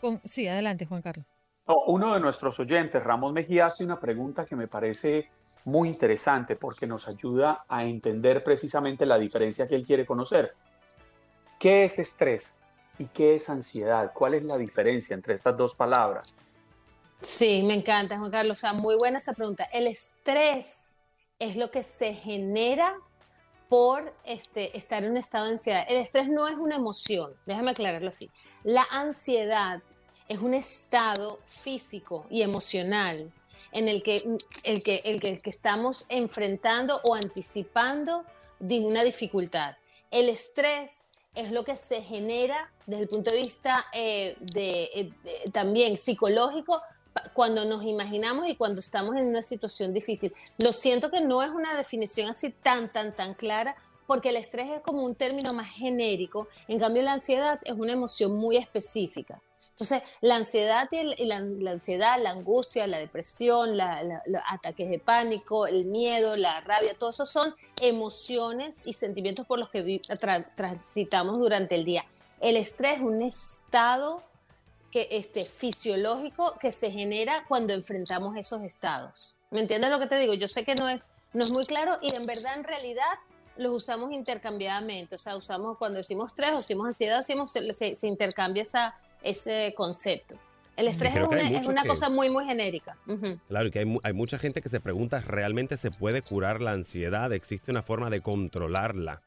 Con... Sí, adelante, Juan Carlos uno de nuestros oyentes, Ramos Mejía, hace una pregunta que me parece muy interesante porque nos ayuda a entender precisamente la diferencia que él quiere conocer. ¿Qué es estrés y qué es ansiedad? ¿Cuál es la diferencia entre estas dos palabras? Sí, me encanta, Juan Carlos. O sea, muy buena esa pregunta. El estrés es lo que se genera por este, estar en un estado de ansiedad. El estrés no es una emoción, déjame aclararlo así. La ansiedad es un estado físico y emocional en el que, el que, el que, estamos enfrentando o anticipando de una dificultad. El estrés es lo que se genera desde el punto de vista eh, de, también psicológico cuando nos imaginamos y cuando estamos en una situación difícil. Lo siento que no es una definición así tan, tan, tan clara, porque el estrés es como un término más genérico, en cambio la ansiedad es una emoción muy específica. Entonces, la ansiedad, y, la, ansiedad, la angustia, la depresión, los ataques de pánico, el miedo, la rabia, todo eso son emociones y sentimientos por los que transitamos durante el día. El estrés es un estado que, este, fisiológico que se genera cuando enfrentamos esos estados. ¿Me entiendes lo que te digo? Yo sé que no es, no es muy claro y en verdad, en realidad, los usamos intercambiadamente. O sea, usamos cuando decimos estrés o decimos ansiedad, decimos, se, se intercambia esa ese concepto. El estrés es una, cosa muy, muy genérica. Claro, y que hay, hay, mucha gente que se pregunta, ¿realmente se puede curar la ansiedad? ¿Existe una forma de controlarla?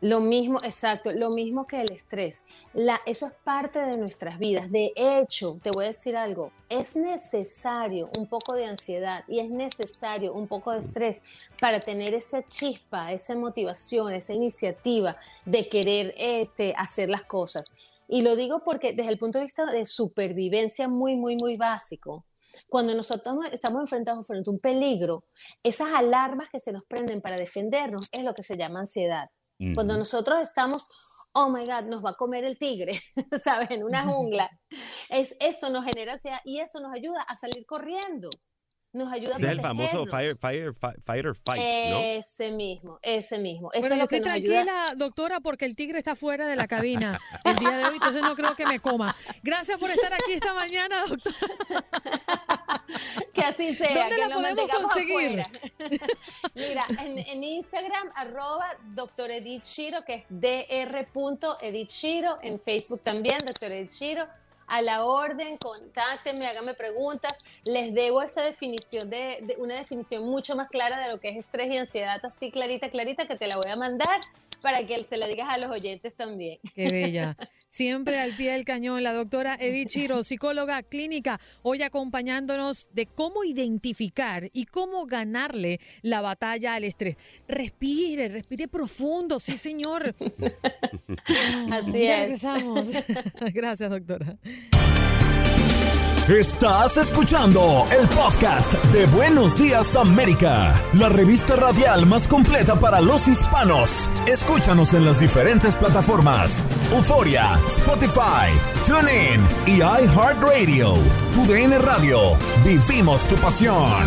Lo mismo, exacto, lo mismo que el estrés. La, eso es parte de nuestras vidas. De hecho, te voy a decir algo, es necesario un poco de ansiedad y es necesario un poco de estrés para tener esa chispa, esa motivación, esa iniciativa de querer este, hacer las cosas. Y lo digo porque desde el punto de vista de supervivencia muy, muy, muy básico, cuando nosotros estamos enfrentados frente a un peligro, esas alarmas que se nos prenden para defendernos es lo que se llama ansiedad. Cuando nosotros estamos, oh my God, nos va a comer el tigre, ¿sabes? En una jungla. Es, eso nos genera ansiedad y eso nos ayuda a salir corriendo. Nos ayuda Ese a es el famoso fire, fire, fi- fighter fight, ¿no? Ese mismo, ese mismo. Eso Bueno, es yo lo que estoy nos ayuda. tranquila, doctora, porque el tigre está fuera de la cabina el día de hoy, entonces no creo que me coma. Gracias por estar aquí esta mañana, doctora. Que así sea, ¿Dónde que la lo podemos conseguir? Mira, en, en Instagram, arroba doctor Edith Shiro, que es dr.edithshiro, en Facebook también, doctor Edith Shiro. A la orden, contáctenme, háganme preguntas. Les debo esa definición de, de una definición mucho más clara de lo que es estrés y ansiedad, así clarita, clarita, que te la voy a mandar para que se la digas a los oyentes también. Qué bella. Siempre al pie del cañón, la doctora Edith Chiro, psicóloga clínica, hoy acompañándonos de cómo identificar y cómo ganarle la batalla al estrés. Respire, respire profundo, sí señor. Así ya es. regresamos. Gracias, doctora. Estás escuchando el podcast de Buenos Días América, la revista radial más completa para los hispanos. Escúchanos en las diferentes plataformas: Euforia, Spotify, TuneIn y iHeartRadio. Tu DN Radio. Vivimos tu pasión.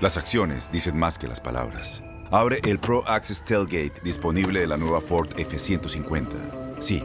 Las acciones dicen más que las palabras. Abre el Pro Access Tailgate disponible de la nueva Ford F-150. Sí,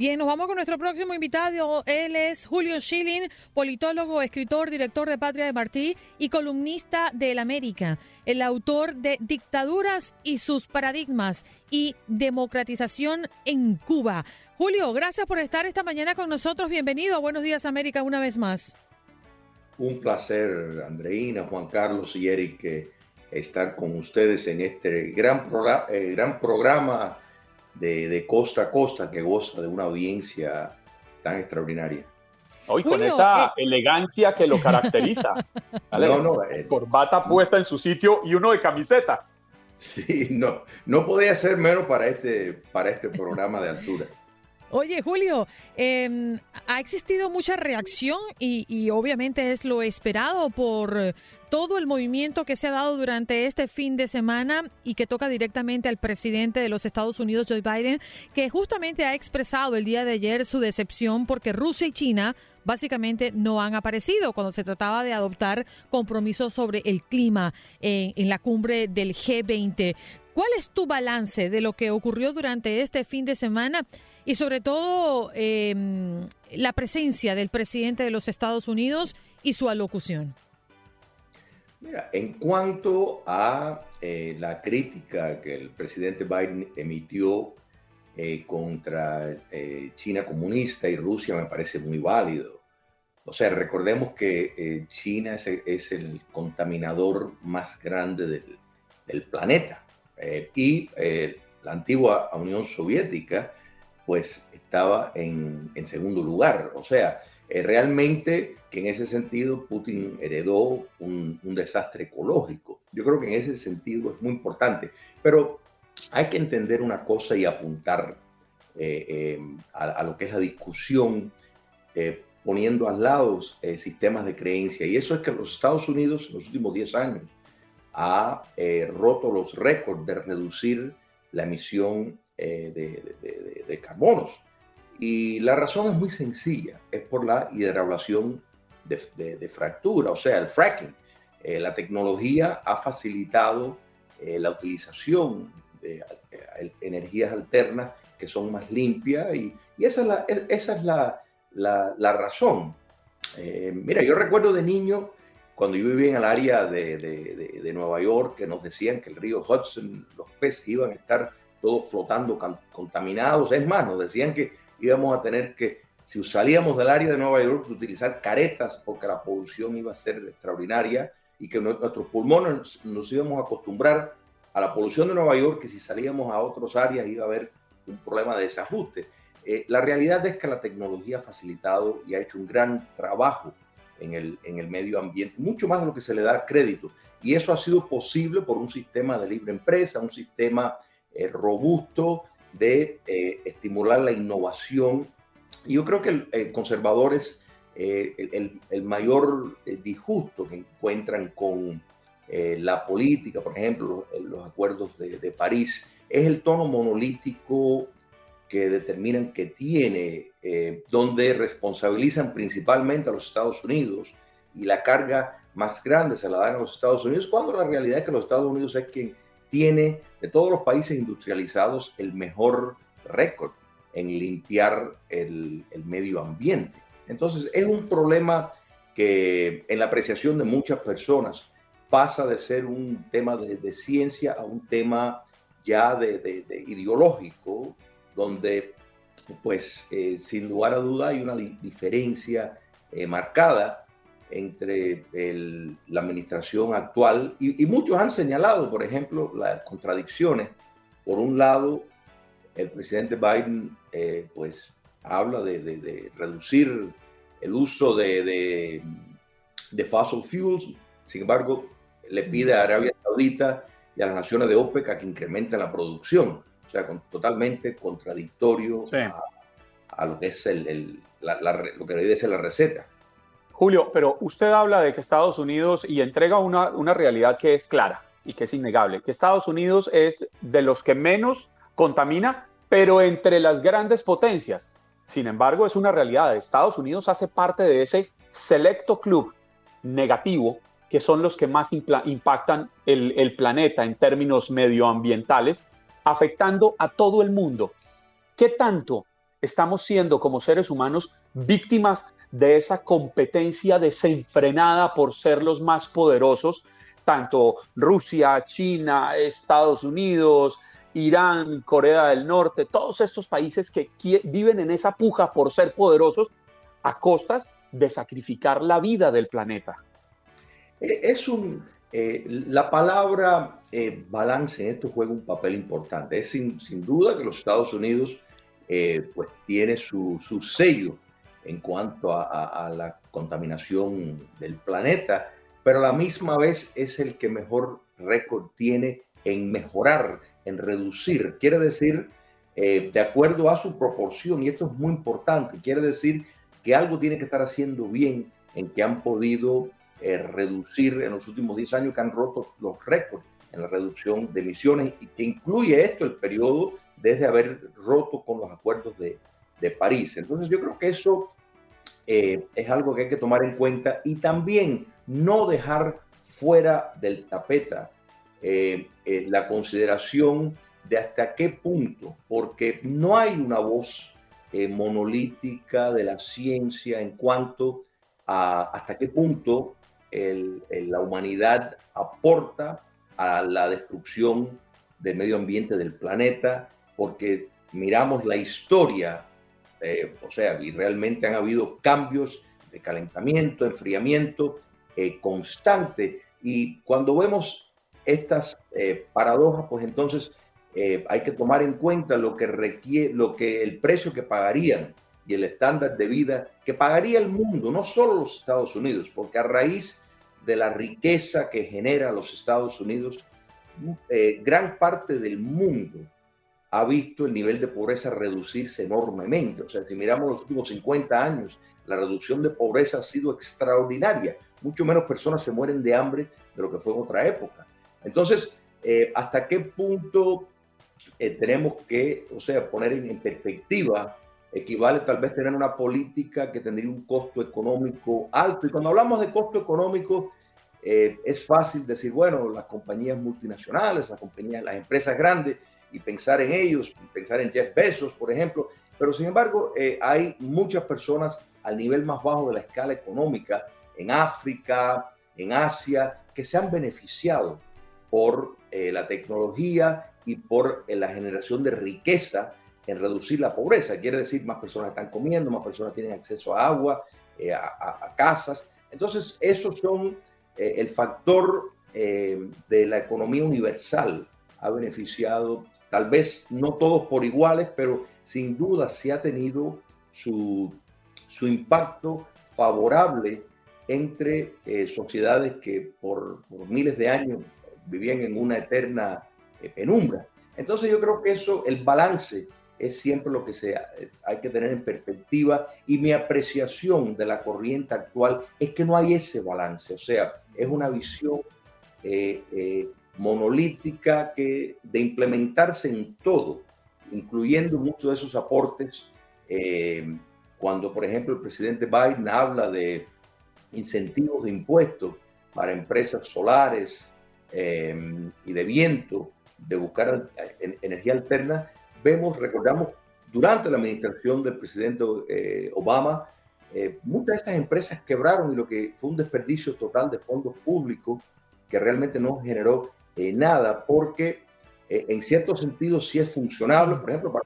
Bien, nos vamos con nuestro próximo invitado. Él es Julio Schilling, politólogo, escritor, director de Patria de Martí y columnista del América. El autor de Dictaduras y sus paradigmas y democratización en Cuba. Julio, gracias por estar esta mañana con nosotros. Bienvenido a Buenos Días América una vez más. Un placer, Andreina, Juan Carlos y Eric, eh, estar con ustedes en este gran, eh, gran programa de, de costa a costa que goza de una audiencia tan extraordinaria. Hoy con Julio, esa eh. elegancia que lo caracteriza. ¿vale? No, no, eh, Corbata puesta en su sitio y uno de camiseta. sí, no, no podía ser menos para este, para este programa de altura. Oye, Julio, eh, ha existido mucha reacción y, y obviamente es lo esperado por todo el movimiento que se ha dado durante este fin de semana y que toca directamente al presidente de los Estados Unidos, Joe Biden, que justamente ha expresado el día de ayer su decepción porque Rusia y China básicamente no han aparecido cuando se trataba de adoptar compromisos sobre el clima en, la cumbre del G20. ¿Cuál es tu balance de lo que ocurrió durante este fin de semana y sobre todo eh, la presencia del presidente de los Estados Unidos y su alocución? Mira, en cuanto a eh, la crítica que el presidente Biden emitió eh, contra eh, China comunista y Rusia, me parece muy válido. O sea, recordemos que China es, el contaminador más grande del, planeta y la antigua Unión Soviética pues estaba en, en segundo lugar. O sea, eh, realmente que en ese sentido Putin heredó un, un, desastre ecológico. Yo creo que en ese sentido es muy importante, pero hay que entender una cosa y apuntar eh, eh, a, a, lo que es la discusión, eh, poniendo al lado eh, sistemas de creencia. Y eso es que los Estados Unidos en los últimos 10 años ha eh, roto los récords de reducir la emisión de, de, de, de carbonos. Y la razón es muy sencilla, es por la hidroablación de, de, de fractura, o sea, el fracking. Eh, la tecnología ha facilitado eh, la utilización de eh, energías alternas que son más limpias y, y esa es la, esa es la, la, la razón. Eh, mira, yo recuerdo de niño, cuando yo vivía en el área de, de, Nueva York, que nos decían que el río Hudson, los peces iban a estar todos flotando contaminados. Es más, nos decían que íbamos a tener que, si salíamos del área de Nueva York, utilizar caretas porque la polución iba a ser extraordinaria y que nuestros pulmones nos íbamos a acostumbrar a la polución de Nueva York, que si salíamos a otras áreas iba a haber un problema de desajuste. eh, la realidad es que la tecnología ha facilitado y ha hecho un gran trabajo en el, en el medio ambiente, mucho más de lo que se le da crédito. Y eso ha sido posible por un sistema de libre empresa, un sistema eh, robusto de eh, estimular la innovación. Yo creo que el, conservadores, el, el, mayor disgusto que encuentran con la política, por ejemplo, los, los acuerdos de, de París, es el tono monolítico que determinan que tiene, eh, donde responsabilizan principalmente a los Estados Unidos y la carga más grande se la dan a los Estados Unidos, cuando la realidad es que los Estados Unidos es quien tiene de todos los países industrializados el mejor récord en limpiar el, medio ambiente. Entonces es un problema que en la apreciación de muchas personas pasa de ser un tema de, ciencia a un tema ya de, de ideológico, donde pues eh, sin lugar a duda hay una diferencia eh, marcada entre la administración actual y, muchos han señalado, por ejemplo, las contradicciones. Por un lado, el presidente Biden eh, pues habla de, reducir el uso de, de, fossil fuels, sin embargo, le pide a Arabia Saudita y a las naciones de OPEC a que incrementen la producción o sea, totalmente contradictorio a, lo que es el, lo que debe ser la receta. Julio, pero usted habla de que Estados Unidos y entrega una, una realidad que es clara y que es innegable, que Estados Unidos es de los que menos contamina, pero entre las grandes potencias. Sin embargo, es una realidad. Estados Unidos hace parte de ese selecto club negativo que son los que más impactan el, el planeta en términos medioambientales afectando a todo el mundo. ¿Qué tanto estamos siendo como seres humanos víctimas de esa competencia desenfrenada por ser los más poderosos? Tanto Rusia, China, Estados Unidos, Irán, Corea del Norte, todos estos países que viven en esa puja por ser poderosos a costas de sacrificar la vida del planeta. E-, es un, eh, la palabra eh, balance en esto juega un papel importante. Es sin, duda que los Estados Unidos eh, pues tiene su, sello en cuanto a, la contaminación del planeta, pero a la misma vez es el que mejor récord tiene en mejorar, en reducir. Quiere decir, de acuerdo a su proporción, y esto es muy importante, quiere decir que algo tiene que estar haciendo bien en que han podido eh, reducir en los últimos 10 años que han roto los récords en la reducción de emisiones y que incluye esto el periodo desde haber roto con los acuerdos de, de París. Entonces yo creo que eso eh, es algo que hay que tomar en cuenta y también no dejar fuera del tapeta eh, la consideración de hasta qué punto, porque no hay una voz monolítica de la ciencia en cuanto a hasta qué punto la humanidad aporta a la destrucción del medio ambiente del planeta, porque miramos la historia, eh, o sea, y realmente han habido cambios de calentamiento, enfriamiento eh, constante, y cuando vemos estas eh, paradojas, pues entonces hay que tomar en cuenta lo que requiere, lo que el precio que pagarían y el estándar de vida que pagaría el mundo, no solo los Estados Unidos, porque a raíz de la riqueza que genera los Estados Unidos, gran parte del mundo ha visto el nivel de pobreza reducirse enormemente. O sea, si miramos los últimos 50 años, la reducción de pobreza ha sido extraordinaria. Mucho menos personas se mueren de hambre de lo que fue en otra época. Entonces, eh, ¿hasta qué punto eh, tenemos que, o sea, poner en perspectiva equivale tal vez tener una política que tendría un costo económico alto. Y cuando hablamos de costo económico, eh, es fácil decir, bueno, las compañías multinacionales, las compañías, las empresas grandes, y pensar en ellos, pensar en Jeff Bezos, por ejemplo. Pero sin embargo, eh, hay muchas personas al nivel más bajo de la escala económica, en África, en Asia, que se han beneficiado por eh, la tecnología y por la generación de riqueza en reducir la pobreza. Quiere decir, más personas están comiendo, más personas tienen acceso a agua, eh, a, casas. Entonces, esos son eh, el factor eh, de la economía universal. Ha beneficiado, tal vez no todos por iguales, pero sin duda sí ha tenido su, su impacto favorable entre eh, sociedades que por, por, miles de años vivían en una eterna eh, penumbra. Entonces yo creo que eso, el balance es siempre lo que se, hay que tener en perspectiva y mi apreciación de la corriente actual es que no hay ese balance, o sea, es una visión eh, monolítica que de implementarse en todo, incluyendo muchos de esos aportes. Eh, cuando, por ejemplo, el presidente Biden habla de incentivos de impuestos para empresas solares y de viento, de buscar energía alterna, vemos, recordamos, durante la administración del presidente eh, Obama, eh, muchas de estas empresas quebraron y lo que fue un desperdicio total de fondos públicos que realmente no generó eh, nada, porque en cierto sentido sí es funcionable. Por ejemplo, para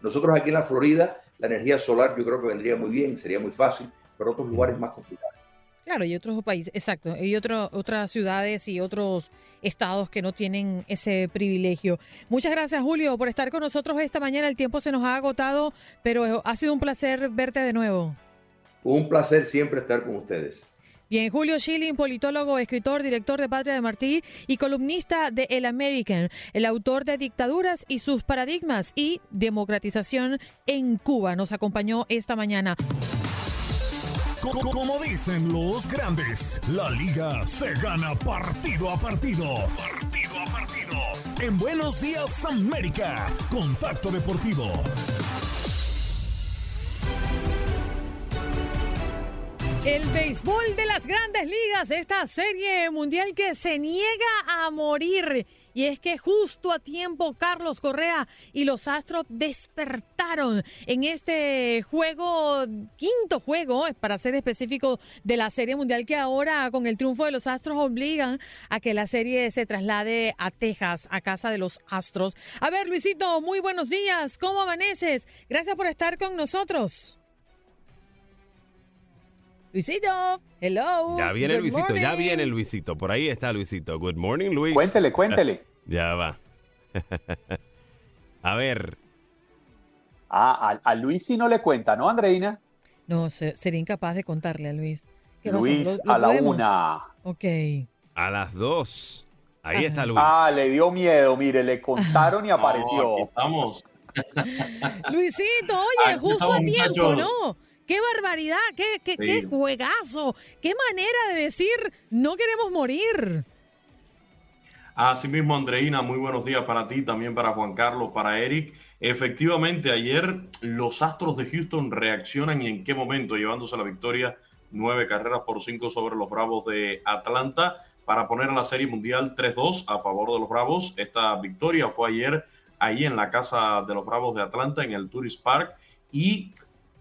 nosotros aquí en la Florida, la energía solar yo creo que vendría muy bien, sería muy fácil, pero otros lugares más complicados. Claro, y otros países, exacto, y otro, otras ciudades y otros estados que no tienen ese privilegio. Muchas gracias, Julio, por estar con nosotros esta mañana. El tiempo se nos ha agotado, pero ha sido un placer verte de nuevo. Un placer siempre estar con ustedes. Bien, Julio Schilling, politólogo, escritor, director de Patria de Martí y columnista de El American, el autor de Dictaduras y sus paradigmas y democratización en Cuba, nos acompañó esta mañana. Como dicen los grandes, la liga se gana partido a partido. Partido a partido. En Buenos Días América, Contacto Deportivo. El béisbol de las grandes ligas, esta serie mundial que se niega a morir y es que justo a tiempo Carlos Correa y los Astros despertaron en este juego, quinto juego, para ser específico, de la Serie Mundial que ahora con el triunfo de los Astros obligan a que la serie se traslade a Texas, a casa de los Astros. A ver, Luisito, muy buenos días. ¿Cómo amaneces? Gracias por estar con nosotros. Luisito, hello. Ya viene Luisito, ya viene Luisito. Por ahí está Luisito. Good morning, Luis. Cuéntele, cuéntele. ya va. a ver. Ah, a, Luis sí no le cuenta, ¿no, Andreina? No, sería incapaz de contarle a Luis. Luis, a la una. Ok. A las dos. Ahí está Luis. Ah, le dio miedo, mire, le contaron y apareció. estamos. Luisito, oye, justo a tiempo, ¿no? ¡Qué barbaridad! Qué, qué, juegazo! ¡Qué manera de decir no queremos morir! Así mismo, Andreina, muy buenos días para ti, también para Juan Carlos, para Eric. Efectivamente, ayer los Astros de Houston reaccionan y en qué momento, llevándose la victoria, nueve carreras por cinco sobre los Bravos de Atlanta para poner a la Serie Mundial 3-2 a favor de los Bravos. Esta victoria fue ayer ahí en la casa de los Bravos de Atlanta, en el Tourist Park, y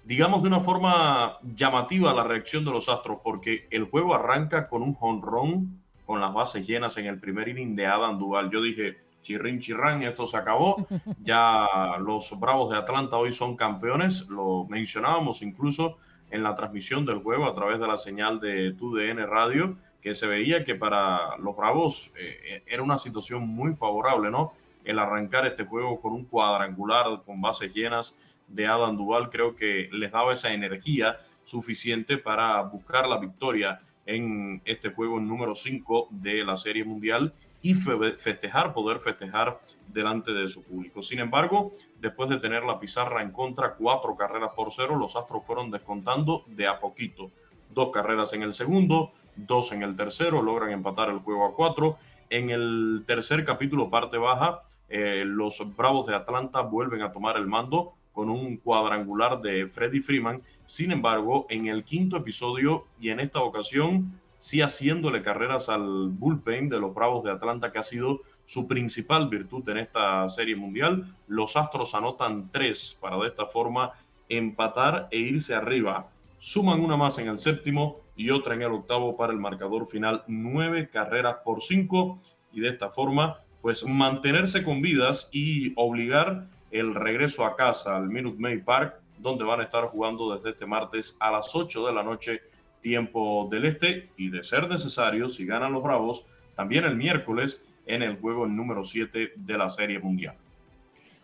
digamos de una forma llamativa la reacción de los Astros, porque el juego arranca con un jonrón con las bases llenas en el primer inning de Adam Duval. Yo dije, chirrin chirrán, esto se acabó. Ya los Bravos de Atlanta hoy son campeones, lo mencionábamos incluso en la transmisión del juego a través de la señal de TUDN Radio, que se veía que para los Bravos eh, era una situación muy favorable, ¿no? El arrancar este juego con un cuadrangular, con bases llenas de Adam Duval, creo que les daba esa energía suficiente para buscar la victoria en este juego número 5 de la Serie Mundial y festejar, poder festejar delante de su público. Sin embargo, después de tener la pizarra en contra, cuatro carreras por cero, los Astros fueron descontando de a poquito. Dos carreras en el segundo, dos en el tercero, logran empatar el juego a cuatro. En el tercer capítulo, parte baja, eh, los Bravos de Atlanta vuelven a tomar el mando con un cuadrangular de Freddy Freeman. Sin embargo, en el quinto episodio y en esta ocasión, sí haciéndole carreras al bullpen de los Bravos de Atlanta, que ha sido su principal virtud en esta serie mundial. Los Astros anotan tres para de esta forma empatar e irse arriba. Suman una más en el séptimo y otra en el octavo para el marcador final. Nueve carreras por cinco y de esta forma, pues mantenerse con vidas y obligar el regreso a casa al Minute Maid Park, donde van a estar jugando desde este martes a las 8 de la noche, tiempo del este, y de ser necesario, si ganan los Bravos, también el miércoles en el juego número 7 de la Serie Mundial.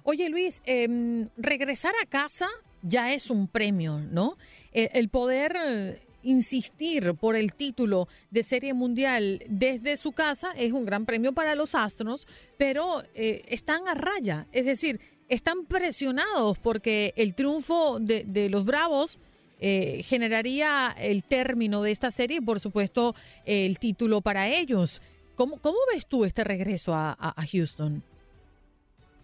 Oye, Luis, em, regresar a casa ya es un premio, ¿no? El, poder insistir por el título de Serie Mundial desde su casa es un gran premio para los Astros, pero eh, están a raya, es decir, están presionados porque el triunfo de, los Bravos eh, generaría el término de esta serie y, por supuesto, el título para ellos. ¿Cómo, cómo ves tú este regreso a, Houston?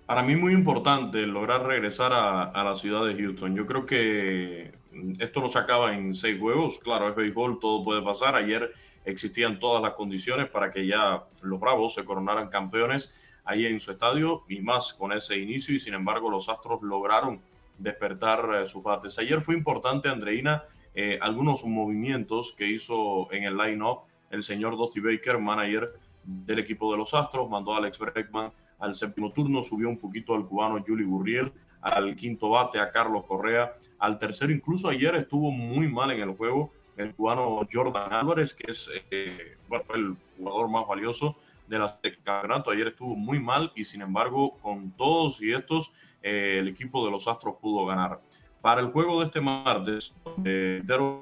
Para mí muy importante lograr regresar a la ciudad de Houston. Yo creo que esto no se acaba en seis juegos. Claro, es béisbol, todo puede pasar. Ayer existían todas las condiciones para que ya los Bravos se coronaran campeones ahí en su estadio y más con ese inicio. Y sin embargo, los Astros lograron despertar eh, sus bates. Ayer fue importante, Andreina, eh, algunos movimientos que hizo en el line-up el señor Dusty Baker, manager del equipo de los Astros, mandó a Alex Bregman al séptimo turno, subió un poquito al cubano Juli Gurriel, al quinto bate a Carlos Correa, al tercero incluso ayer estuvo muy mal en el juego el cubano Jordan Álvarez, que es, eh, fue el jugador más valioso de campeonato. Ayer estuvo muy mal y sin embargo, con todos y estos, eh, el equipo de los Astros pudo ganar. Para el juego de este martes, eh,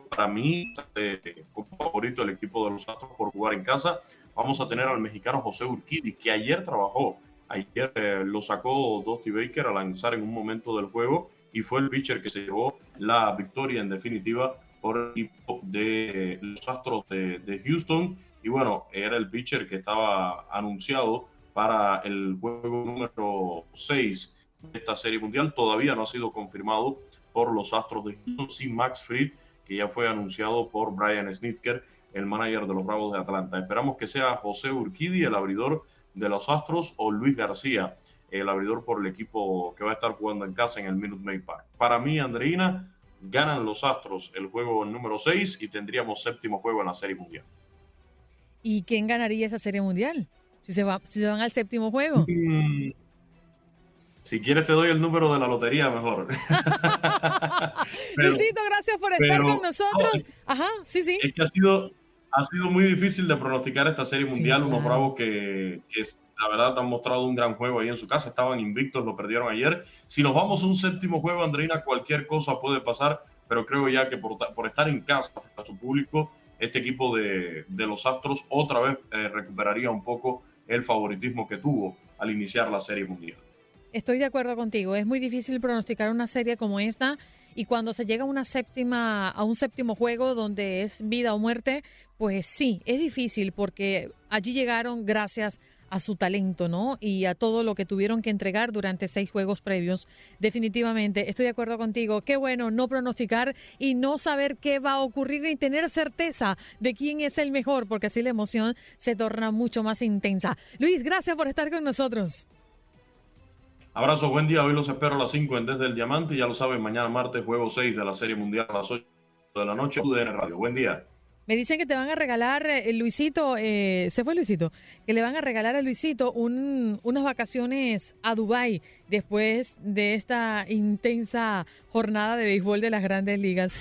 para mí, eh, favorito el equipo de los Astros por jugar en casa, vamos a tener al mexicano José Urquidi, que ayer trabajó. Ayer eh, lo sacó Dusty Baker a lanzar en un momento del juego y fue el pitcher que se llevó la victoria en definitiva por el equipo de los Astros de, de Houston. Y bueno, era el pitcher que estaba anunciado para el juego número 6 de esta serie mundial. Todavía no ha sido confirmado por los Astros de Houston, sí Max Fried, que ya fue anunciado por Brian Snitker, el manager de los Bravos de Atlanta. Esperamos que sea José Urquidi, el abridor de los Astros, o Luis García, el abridor por el equipo que va a estar jugando en casa en el Minute Maid Park. Para mí, Andreina, ganan los Astros el juego número 6 y tendríamos séptimo juego en la Serie Mundial. ¿Y quién ganaría esa serie mundial? Si se, va, si se van al séptimo juego. Mm, Si quieres te doy el número de la lotería mejor. Pero- Luisito, gracias por estar pero- con nosotros. no, Ajá, sí, sí. Es que ha sido, ha sido muy difícil de pronosticar esta serie Sí, mundial. Unos claro. bravos que, la verdad han mostrado un gran juego ahí en su casa. Estaban invictos, lo perdieron ayer. Si nos vamos a un séptimo juego, Andreina, cualquier cosa puede pasar. Pero creo ya que por, por estar en casa a su público, este equipo de, de los Astros otra vez eh, recuperaría un poco el favoritismo que tuvo al iniciar la serie mundial. Estoy de acuerdo contigo. Es muy difícil pronosticar una serie como esta y cuando se llega a una séptima, a un séptimo juego donde es vida o muerte, pues sí, es difícil porque allí llegaron gracias a su talento, ¿no? Y a todo lo que tuvieron que entregar durante seis juegos previos. Definitivamente, estoy de acuerdo contigo. Qué bueno no pronosticar y no saber qué va a ocurrir y tener certeza de quién es el mejor, porque así la emoción se torna mucho más intensa. Luis, gracias por estar con nosotros. Abrazo, buen día. Hoy los espero a las 5 en Desde el Diamante. Ya lo saben, mañana martes, juego 6 de la Serie Mundial a las 8 de la noche. UDN Radio. Buen día. Me dicen que te van a regalar, eh, Luisito, eh, se fue Luisito, que le van a regalar a Luisito un- unas vacaciones a Dubái después de esta intensa jornada de béisbol de las grandes ligas.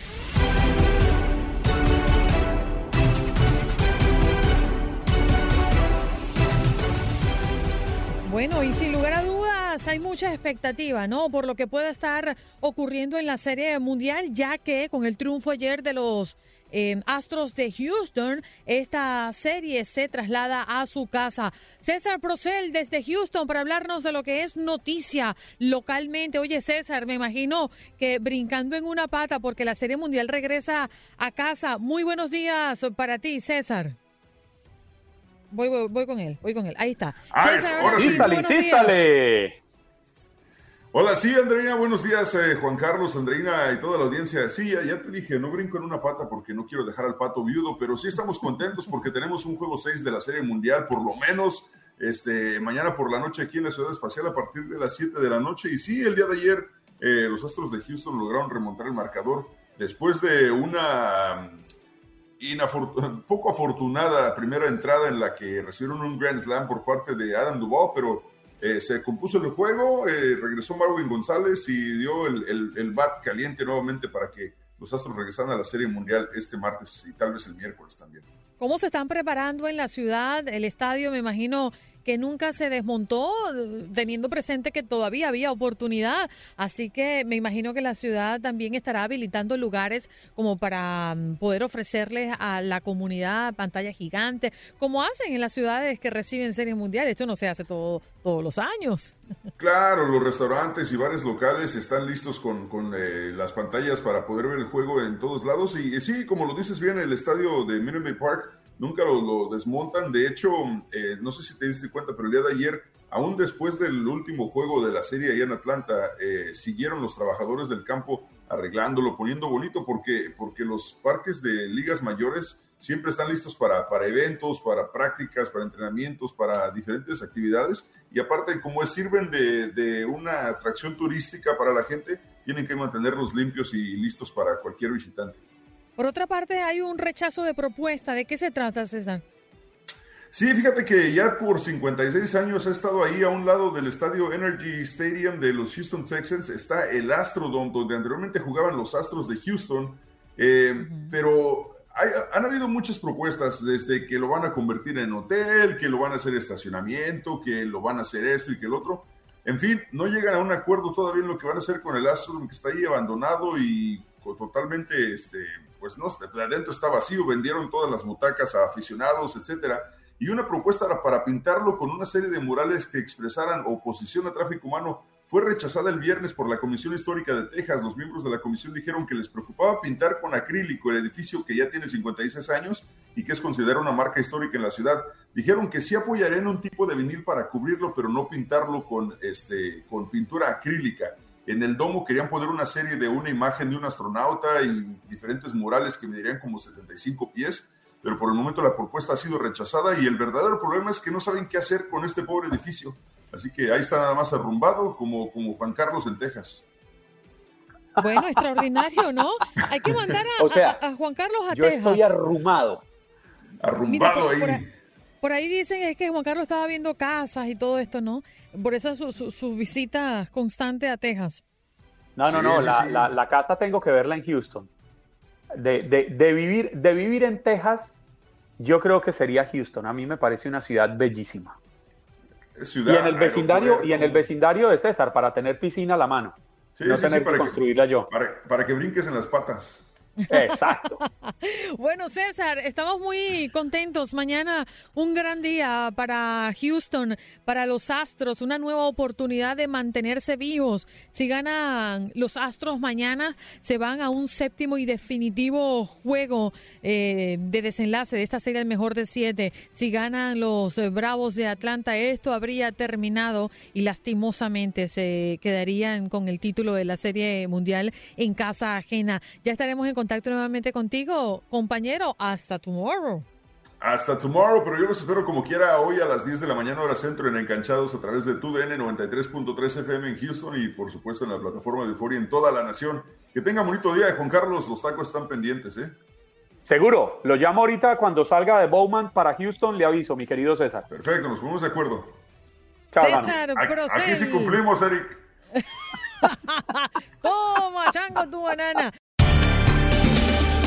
Bueno, y sin lugar a dudas hay mucha expectativa, ¿no? Por lo que pueda estar ocurriendo en la Serie Mundial, ya que con el triunfo ayer de los eh, Astros de Houston, esta serie se traslada a su casa. César Procel desde Houston para hablarnos de lo que es noticia localmente. Oye, César, me imagino que brincando en una pata porque la Serie Mundial regresa a casa. Muy buenos días para ti, César. Voy, voy, voy con él, voy con él. Ahí está. Ah, César, ahora sí. buenos días. Hola, sí, Andreina, buenos días, eh, Juan Carlos, Andreina y toda la audiencia. Sí, ya, te dije, no brinco en una pata porque no quiero dejar al pato viudo, pero sí estamos contentos porque tenemos un juego 6 de la Serie Mundial, por lo menos este, mañana por la noche aquí en la Ciudad Espacial a partir de las 7 de la noche. Y sí, el día de ayer eh, los Astros de Houston lograron remontar el marcador después de una inafor- poco afortunada primera entrada en la que recibieron un Grand Slam por parte de Adam Duvall, pero eh, se compuso el juego, eh, regresó Marwin González y dio el, el, el bat caliente nuevamente para que los Astros regresaran a la Serie Mundial este martes y tal vez el miércoles también. ¿Cómo se están preparando en la ciudad? El estadio, me imagino que nunca se desmontó, teniendo presente que todavía había oportunidad. Así que me imagino que la ciudad también estará habilitando lugares como para mm, poder ofrecerles a la comunidad pantalla gigante, como hacen en las ciudades que reciben series mundiales. Esto no se hace todo, todos los años. Claro, los restaurantes y bares locales están listos con, con eh, las pantallas para poder ver el juego en todos lados. Y, y sí, como lo dices bien, el estadio de Minute Park nunca lo, desmontan. De hecho, eh, no sé si te diste cuenta, pero el día de ayer, aún después del último juego de la serie allá en Atlanta, eh, siguieron los trabajadores del campo arreglándolo, poniendo bonito, porque, porque los parques de ligas mayores siempre están listos para, para eventos, para prácticas, para entrenamientos, para diferentes actividades. Y aparte, como sirven de, de una atracción turística para la gente, tienen que mantenerlos limpios y listos para cualquier visitante. Por otra parte, hay un rechazo de propuesta. ¿De qué se trata, César? Sí, fíjate que ya por 56 años ha estado ahí a un lado del estadio Energy Stadium de los Houston Texans. Está el Astrodome, donde anteriormente jugaban los Astros de Houston. Eh, Pero hay, han habido muchas propuestas, desde que lo van a convertir en hotel, que lo van a hacer estacionamiento, que lo van a hacer esto y que el otro. En fin, no llegan a un acuerdo todavía en lo que van a hacer con el Astrodome, que está ahí abandonado y totalmente, este, pues no, adentro está vacío, vendieron todas las butacas a aficionados, etcétera. Y una propuesta para pintarlo con una serie de murales que expresaran oposición a tráfico humano fue rechazada el viernes por la Comisión Histórica de Texas. Los miembros de la comisión dijeron que les preocupaba pintar con acrílico el edificio que ya tiene 56 años y que es considerado una marca histórica en la ciudad. Dijeron que sí apoyarían un tipo de vinil para cubrirlo, pero no pintarlo con, este, con pintura acrílica. En el domo querían poner una serie de una imagen de un astronauta y diferentes murales que medirían como 75 pies, pero por el momento la propuesta ha sido rechazada y el verdadero problema es que no saben qué hacer con este pobre edificio. Así que ahí está nada más arrumbado como, como Juan Carlos en Texas. Bueno, extraordinario, ¿no? Hay que mandar a, O sea, a- a Juan Carlos a Yo Texas. estoy arrumado. Arrumbado Mira, por- ahí. por ahí- Por ahí dicen es que Juan Carlos estaba viendo casas y todo esto, ¿no? Por eso su, su, su visita constante a Texas. No, no, Sí, no, la, sí. la- la casa tengo que verla en Houston. De, de- de vivir, de vivir en Texas, yo creo que sería Houston. A mí me parece una ciudad bellísima. Es Y ciudad, en el vecindario, y en el vecindario de César, para tener piscina a la mano. Sí, no tener que- construirla yo. Para, para que brinques en las patas. Exacto. Bueno, César, estamos muy contentos. Mañana un gran día para Houston, para los Astros, una nueva oportunidad de mantenerse vivos. Si ganan los Astros mañana, se van a un séptimo y definitivo juego eh, de desenlace de esta serie el mejor de siete. Si ganan los Bravos de Atlanta, esto habría terminado y lastimosamente se quedarían con el título de la serie mundial en casa ajena. Ya estaremos en contacto nuevamente contigo, compañero. Hasta tomorrow. Hasta tomorrow, pero yo los espero como quiera hoy a las 10 de la mañana hora centro en Enganchados a través de TUDN 93.3 FM en Houston y por supuesto en la plataforma de Euforia en toda la nación. Que tenga bonito día, Juan Carlos, los tacos están pendientes, ¿eh? Seguro. Lo llamo ahorita cuando salga de Bowman para Houston, le aviso, mi querido César. Perfecto, nos ponemos de acuerdo. Chao. César Aquí, aquí sí cumplimos, Eric. Toma, chango, tu banana.